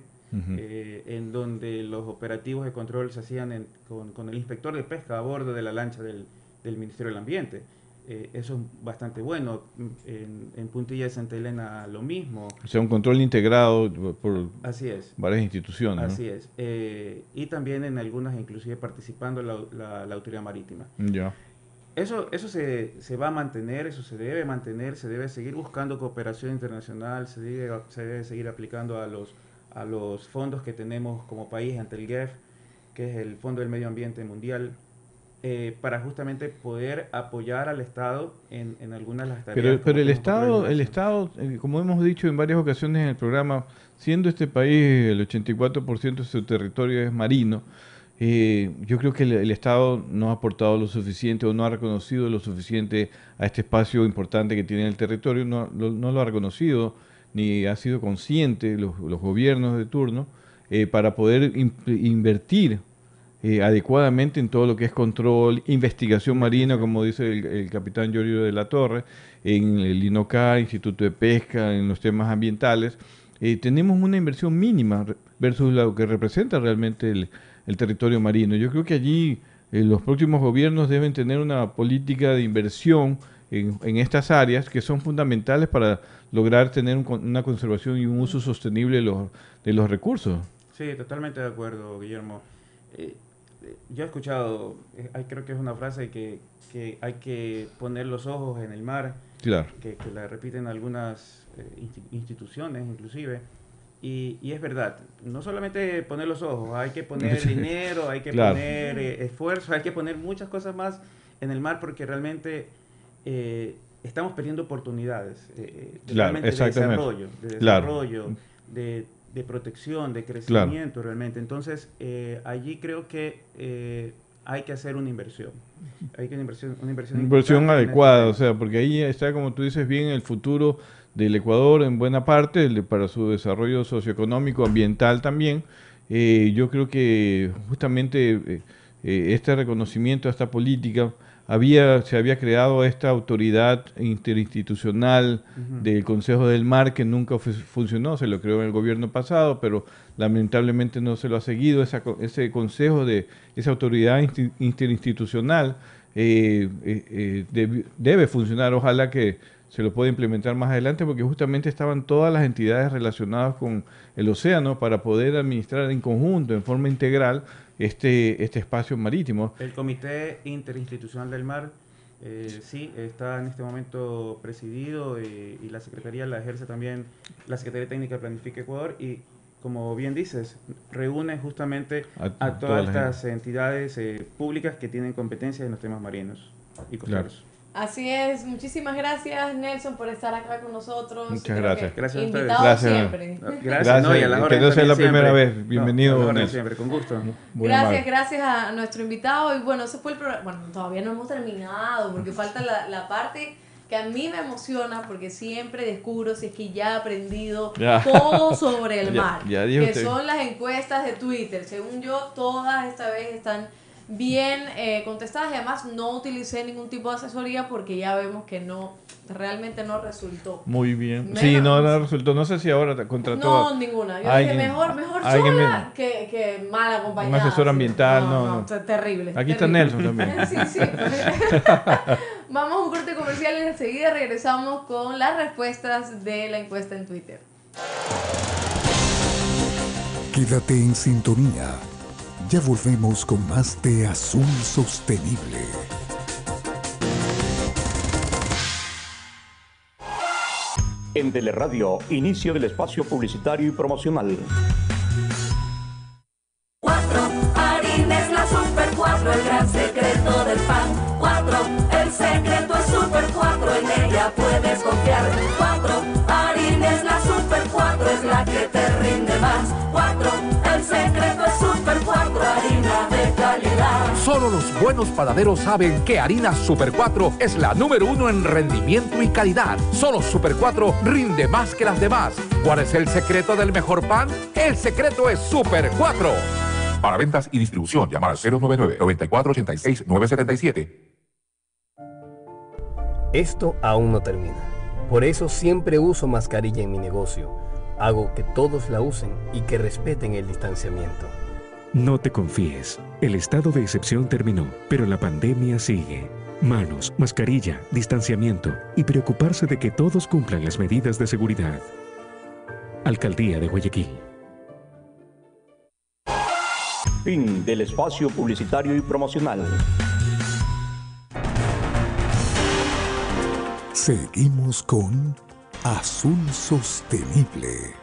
eh, en donde los operativos de control se hacían en- con, con el inspector de pesca a bordo de la lancha del, del Ministerio del Ambiente. Eh, eso es bastante bueno. En, en Puntilla de Santa Elena lo mismo. O sea, un control integrado por Así es. varias instituciones. ¿no? Así es. Eh, y también en algunas, inclusive participando la, la- la autoridad marítima. Ya. Eso, eso se, se va a mantener, eso se debe mantener, se debe seguir buscando cooperación internacional, se debe, se debe seguir aplicando a los, a los fondos que tenemos como país ante el GEF, que es el Fondo del Medio Ambiente Mundial, eh, para justamente poder apoyar al Estado en, en algunas de las tareas. Pero, pero el Estado, el. Estado, eh, como hemos dicho en varias ocasiones en el programa, siendo este país el 84% de su territorio es marino, eh, yo creo que el, el Estado no ha aportado lo suficiente o no ha reconocido lo suficiente a este espacio importante que tiene el territorio, no, lo- no lo ha reconocido ni ha sido consciente los, los gobiernos de turno eh, para poder in- invertir eh, adecuadamente en todo lo que es control, investigación marina, como dice el, capitán Giorgio de la Torre, en el INOCA, Instituto de Pesca, en los temas ambientales. Eh, tenemos una inversión mínima versus lo que representa realmente el, territorio marino. Yo creo que allí eh, los próximos gobiernos deben tener una política de inversión en, estas áreas que son fundamentales para lograr tener un una conservación y un uso sostenible de los, de los recursos. Sí, totalmente de acuerdo, Guillermo. Yo he escuchado, eh, hay- creo que es una frase que, que hay que poner los ojos en el mar, Claro. que, que la repiten algunas eh, insti- instituciones inclusive, y, y es verdad, no solamente poner los ojos, hay que poner (laughs) dinero, hay que Claro. poner eh, esfuerzo, hay que poner muchas cosas más en el mar porque realmente eh, estamos perdiendo oportunidades eh, de, Claro, de desarrollo, de desarrollo, de, de protección, de crecimiento realmente. Entonces, eh, allí creo que eh, hay que hacer una inversión. Hay que una inversión, una adecuada, o sea, porque ahí está, como tú dices, bien el futuro del Ecuador en buena parte, de- para su desarrollo socioeconómico, ambiental también. Eh, yo creo que justamente eh, este reconocimiento a esta política había, se había creado esta autoridad interinstitucional del Consejo del Mar que nunca fu- funcionó, se lo creó en el gobierno pasado, pero lamentablemente no se lo ha seguido. Esa ese consejo de esa autoridad insti- interinstitucional eh, eh, eh, deb- debe funcionar, ojalá que se lo pueda implementar más adelante porque justamente estaban todas las entidades relacionadas con el océano para poder administrar en conjunto, en forma integral, este, este espacio marítimo. El Comité Interinstitucional del Mar, eh, sí, está en este momento presidido eh, y la Secretaría la ejerce también la Secretaría Técnica Planifica Ecuador y, como bien dices, reúne justamente A- a, toda todas la estas entidades eh, públicas que tienen competencia en los temas marinos y costeros. Así es, muchísimas gracias Nelson por estar acá con nosotros. Muchas Creo gracias. Gracias a ustedes. Gracias. siempre. Gracias, no, y a las que no sea la primera siempre. vez. Bienvenido, No, Nelson. siempre, con gusto. Muy gracias, amable. gracias a nuestro invitado. Y bueno, ese fue el programa. Bueno, todavía no hemos terminado porque (laughs) falta la, la parte que a mí me emociona porque siempre descubro si es que ya he aprendido Ya. todo (laughs) sobre el Ya- mar. ya dijo que usted. son las encuestas de Twitter. Según yo, todas esta vez están bien eh, contestadas y además no utilicé ningún tipo de asesoría porque ya vemos que no, realmente no resultó. Muy bien. Menos- Sí, no, no resultó. No sé si ahora te contrató No, a- ninguna. Yo alguien- dije, mejor, mejor alguien sola que, que mal Un acompañada. asesor sí. ambiental, no, no. te- terrible. Aquí está. Nelson también. (laughs) sí, sí. (laughs) Vamos a un corte comercial y enseguida regresamos con las respuestas de la encuesta en Twitter. Quédate en sintonía. Ya volvemos con más de Azul Sostenible. En Teleradio, inicio del espacio publicitario y promocional. Solo los buenos panaderos saben que Harina Super 4 es la número uno en rendimiento y calidad. Solo Super 4 rinde más que las demás. ¿Cuál es el secreto del mejor pan? El secreto es Super 4. Para ventas y distribución, llamar al 099-9486-977. Esto aún no termina. Por eso siempre uso mascarilla en mi negocio. Hago que todos la usen y que respeten el distanciamiento. No te confíes. El estado de excepción terminó, pero la pandemia sigue. Manos, mascarilla, distanciamiento y preocuparse de que todos cumplan las medidas de seguridad. Alcaldía de Guayaquil. Fin del espacio publicitario y promocional. Seguimos con Azul Sostenible.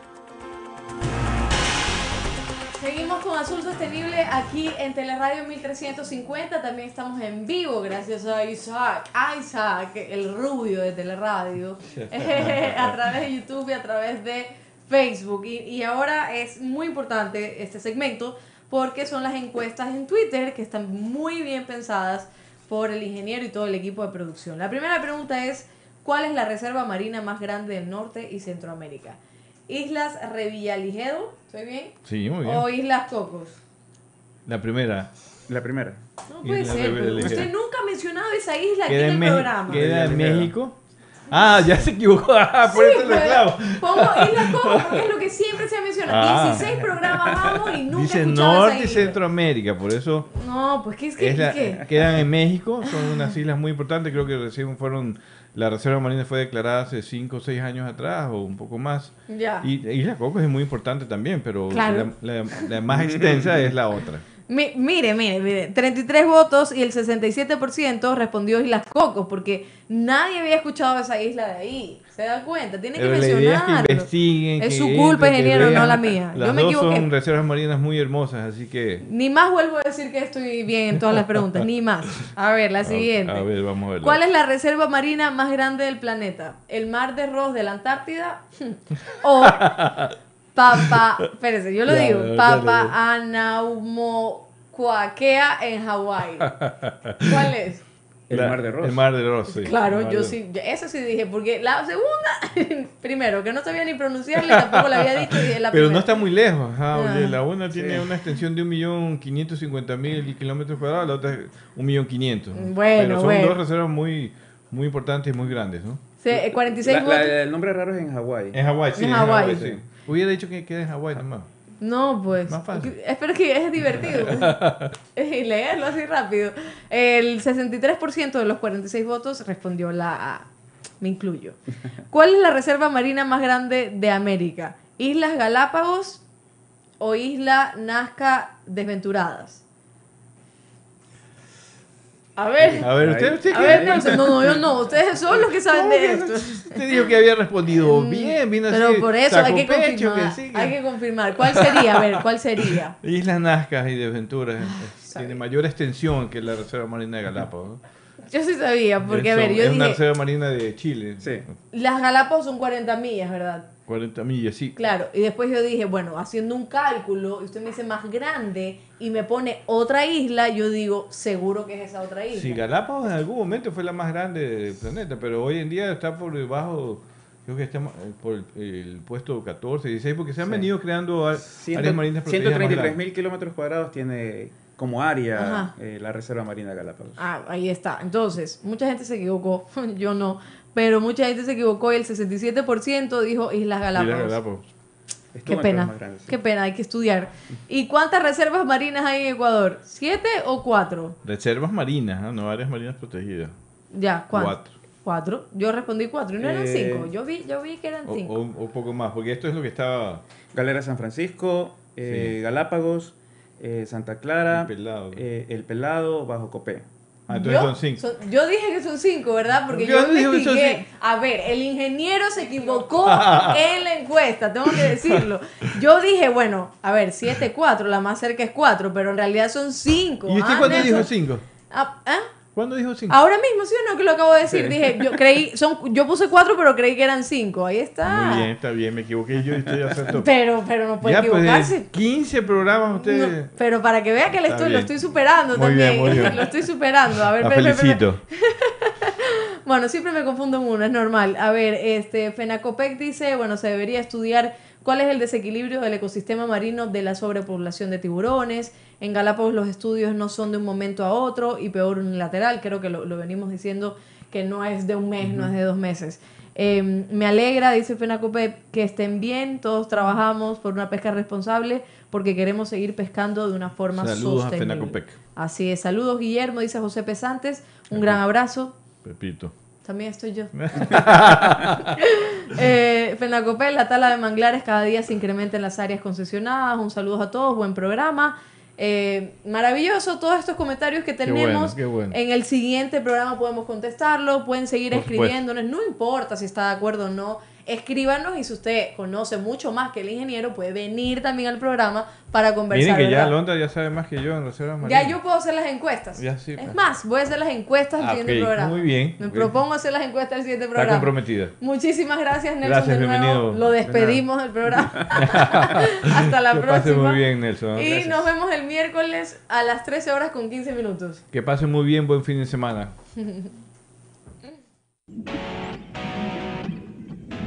Azul Sostenible aquí en Teleradio 1350. También estamos en vivo gracias a Isaac, Isaac, el rubio de Teleradio, (laughs) (laughs) a través de YouTube y a través de Facebook. Y, y ahora es muy importante este segmento porque son las encuestas en Twitter que están muy bien pensadas por el ingeniero y todo el equipo de producción. La primera pregunta es, ¿Cuál es la reserva marina más grande del norte y Centroamérica? Islas Revillaligedo, ¿estoy bien? Sí, muy bien. ¿O Islas Cocos? La primera. La primera. No puede Isla ser. Usted nunca ha mencionado esa isla aquí Queda en el Meji- programa. queda en. México. Ah, ya se equivocó. (laughs) Ah, por Sí, eso lo reclamo. Pongo (laughs) Islas Cocos porque es lo que siempre se menciona. Ah. 16 programas vamos y nunca he Dice escuchado Norte y. Centroamérica, por eso No, pues ¿qué es que es la- ¿qué? quedan en México, son unas islas muy importantes, creo que recién fueron, la Reserva Marina fue declarada hace 5 o 6 años atrás o un poco más. Ya. Y Isla Cocos es muy importante también, pero Claro. la, la- la más extensa es la otra. (laughs) Mi- mire, mire, mire, 33 votos y el 67% respondió Islas Cocos, porque nadie había escuchado esa isla de ahí. ¿Se da cuenta? Tiene que es mencionarlo. investiguen. Es que su culpa, entren, ingeniero, no la mía. Las Yo me dos equivoqué. son reservas marinas muy hermosas, así que... Ni más vuelvo a decir que estoy bien en todas las preguntas, ni más. A ver, la (laughs) siguiente. A, ver, vamos a ver. ¿Cuál es la reserva marina más grande del planeta? ¿El mar de Ross de la Antártida? (laughs) ¿O Papa, espérese, yo lo (laughs) Ya, digo, Papa Anaumoquakea en Hawái? ¿Cuál es? El La- Mar de Ross. El Mar de Ross, sí. Claro, yo de- sí, eso sí dije, porque la segunda, (laughs) primero, que no sabía ni pronunciarla tampoco la había dicho, y la Pero no primera. está muy lejos. ajá, Ah. oye, la una tiene Sí. una extensión de 1.550.000 kilómetros cuadrados, la otra es 1.500.000. Bueno, Pero son bueno. dos reservas muy, muy importantes y muy grandes, ¿no? Eh, 46 La- votos. la- el nombre raro es en Hawái. En Hawái, sí. En Hawái. sí. Hubiera dicho que queda en Hawái nomás. No, pues. Más fácil. Espero que es divertido. (laughs) y leerlo así rápido. El 63% de los 46 votos respondió la A. Me incluyo. (laughs) ¿Cuál es la reserva marina más grande de América? ¿Islas Galápagos o Isla Nazca Desventuradas? A ver. A ver, usted, usted A ver, Nelson, no, no, yo no. Ustedes son los que saben ¿Cómo de que esto. Usted dijo que había respondido bien, vino así. Mm, Pero por eso hay que pecho, confirmar. sí, Hay que confirmar. ¿Cuál sería? A ver, ¿cuál sería? (laughs) Islas Nazcas y Desventuras eh, sabía. tiene mayor extensión que la Reserva Marina de Galápagos. ¿no? Yo sí sabía, porque a Eso, ver, yo es una dije, Reserva Marina de Chile. Sí. las Galápagos son 40 millas, ¿verdad? 40 millas, sí. Claro, y después yo dije, bueno, haciendo un cálculo, y usted me dice más grande y me pone otra isla, yo digo, seguro que es esa otra isla. Sí, Galápagos en algún momento fue la más grande del planeta, pero hoy en día está por debajo, creo que está eh, por el, el puesto 14, 16, porque se han Sí. venido creando a- áreas marinas protegidas. más 133 grandes. mil kilómetros cuadrados tiene como área eh, la Reserva Marina de Galápagos. Ah, ahí está. Entonces, mucha gente se equivocó, (laughs) yo no, pero mucha gente se equivocó y el 67% dijo Islas Galápagos. Islas Galápagos. Estuvo Qué pena, más sí. qué pena, hay que estudiar. ¿Y cuántas reservas marinas hay en Ecuador? ¿Siete o cuatro? Reservas marinas, no áreas marinas protegidas. Ya, ¿cuántas? Cuatro. Cuatro. Yo respondí cuatro y no eran Eh, cinco. Yo vi, yo vi que eran O, cinco. o un poco más, porque esto es lo que estaba Galera San Francisco, eh, Sí. Galápagos, eh, Santa Clara, El Pelado. eh, El Pelado, Bajo Copé. Ah, entonces yo, son cinco. son- yo dije que son cinco, ¿verdad? Porque Yo yo, dije que son investigué. A ver, el ingeniero se equivocó (laughs) en la encuesta, tengo que decirlo. Yo dije, bueno, a ver, siete, cuatro, la más cerca es cuatro, pero en realidad son cinco. ¿Y usted Ah, cuándo dijo cinco? Ah, ¿ah? ¿Cuándo dijo cinco? Ahora mismo, ¿sí o no? Que lo acabo de decir. Sí. Dije, yo creí, son, yo puse cuatro, pero creí que eran cinco. Ahí está. Muy bien, está bien, me equivoqué yo y usted acertó. (laughs) Pero, pero no puede ya, pues, equivocarse. de 15 programas usted... No, pero para que vea que le estoy, lo estoy superando Muy también. bien, muy bien. (laughs) Lo estoy superando. A ver, La felicito. (laughs) Bueno, siempre me confundo en uno, es normal. A ver, este Fenacopec dice, bueno, se debería estudiar cuál es el desequilibrio del ecosistema marino de la sobrepoblación de tiburones. En Galápagos los estudios no son de un momento a otro y peor unilateral. Creo que lo, lo venimos diciendo que no es de un mes, no es de dos meses. Eh, me alegra, dice Fenacopec, que estén bien, todos trabajamos por una pesca responsable porque queremos seguir pescando de una forma Saludos a sostenible. Fenacopec. Así es, saludos Guillermo, dice José Pesantes, un gran abrazo. Pepito. También estoy yo. (laughs) (laughs) eh, Fenacopel, la tala de manglares cada día se incrementa en las áreas concesionadas. Un saludo a todos, buen programa. Eh, maravilloso todos estos comentarios que Qué bueno, tenemos. qué bueno. En el siguiente programa podemos contestarlo. Pueden seguir Por supuesto. escribiéndonos. No importa si está de acuerdo o no. Escríbanos y si usted conoce mucho más que el ingeniero, puede venir también al programa para conversar. Miren que ya ¿verdad? Londra ya sabe más que yo en reservas Ya marinas. yo puedo hacer las encuestas. Ya sí, es pues. más, voy a hacer las encuestas al Ah, siguiente ok, programa. muy bien, Me propongo hacer las encuestas del siguiente Está programa. comprometida. Muchísimas gracias, Nelson. Gracias, de nuevo. bienvenido. Lo despedimos del programa. (laughs) Hasta la que próxima. pase muy bien, Nelson. Y Gracias. nos vemos el miércoles a las 13 horas con 15 minutos. Que pase muy bien, buen fin de semana. (laughs)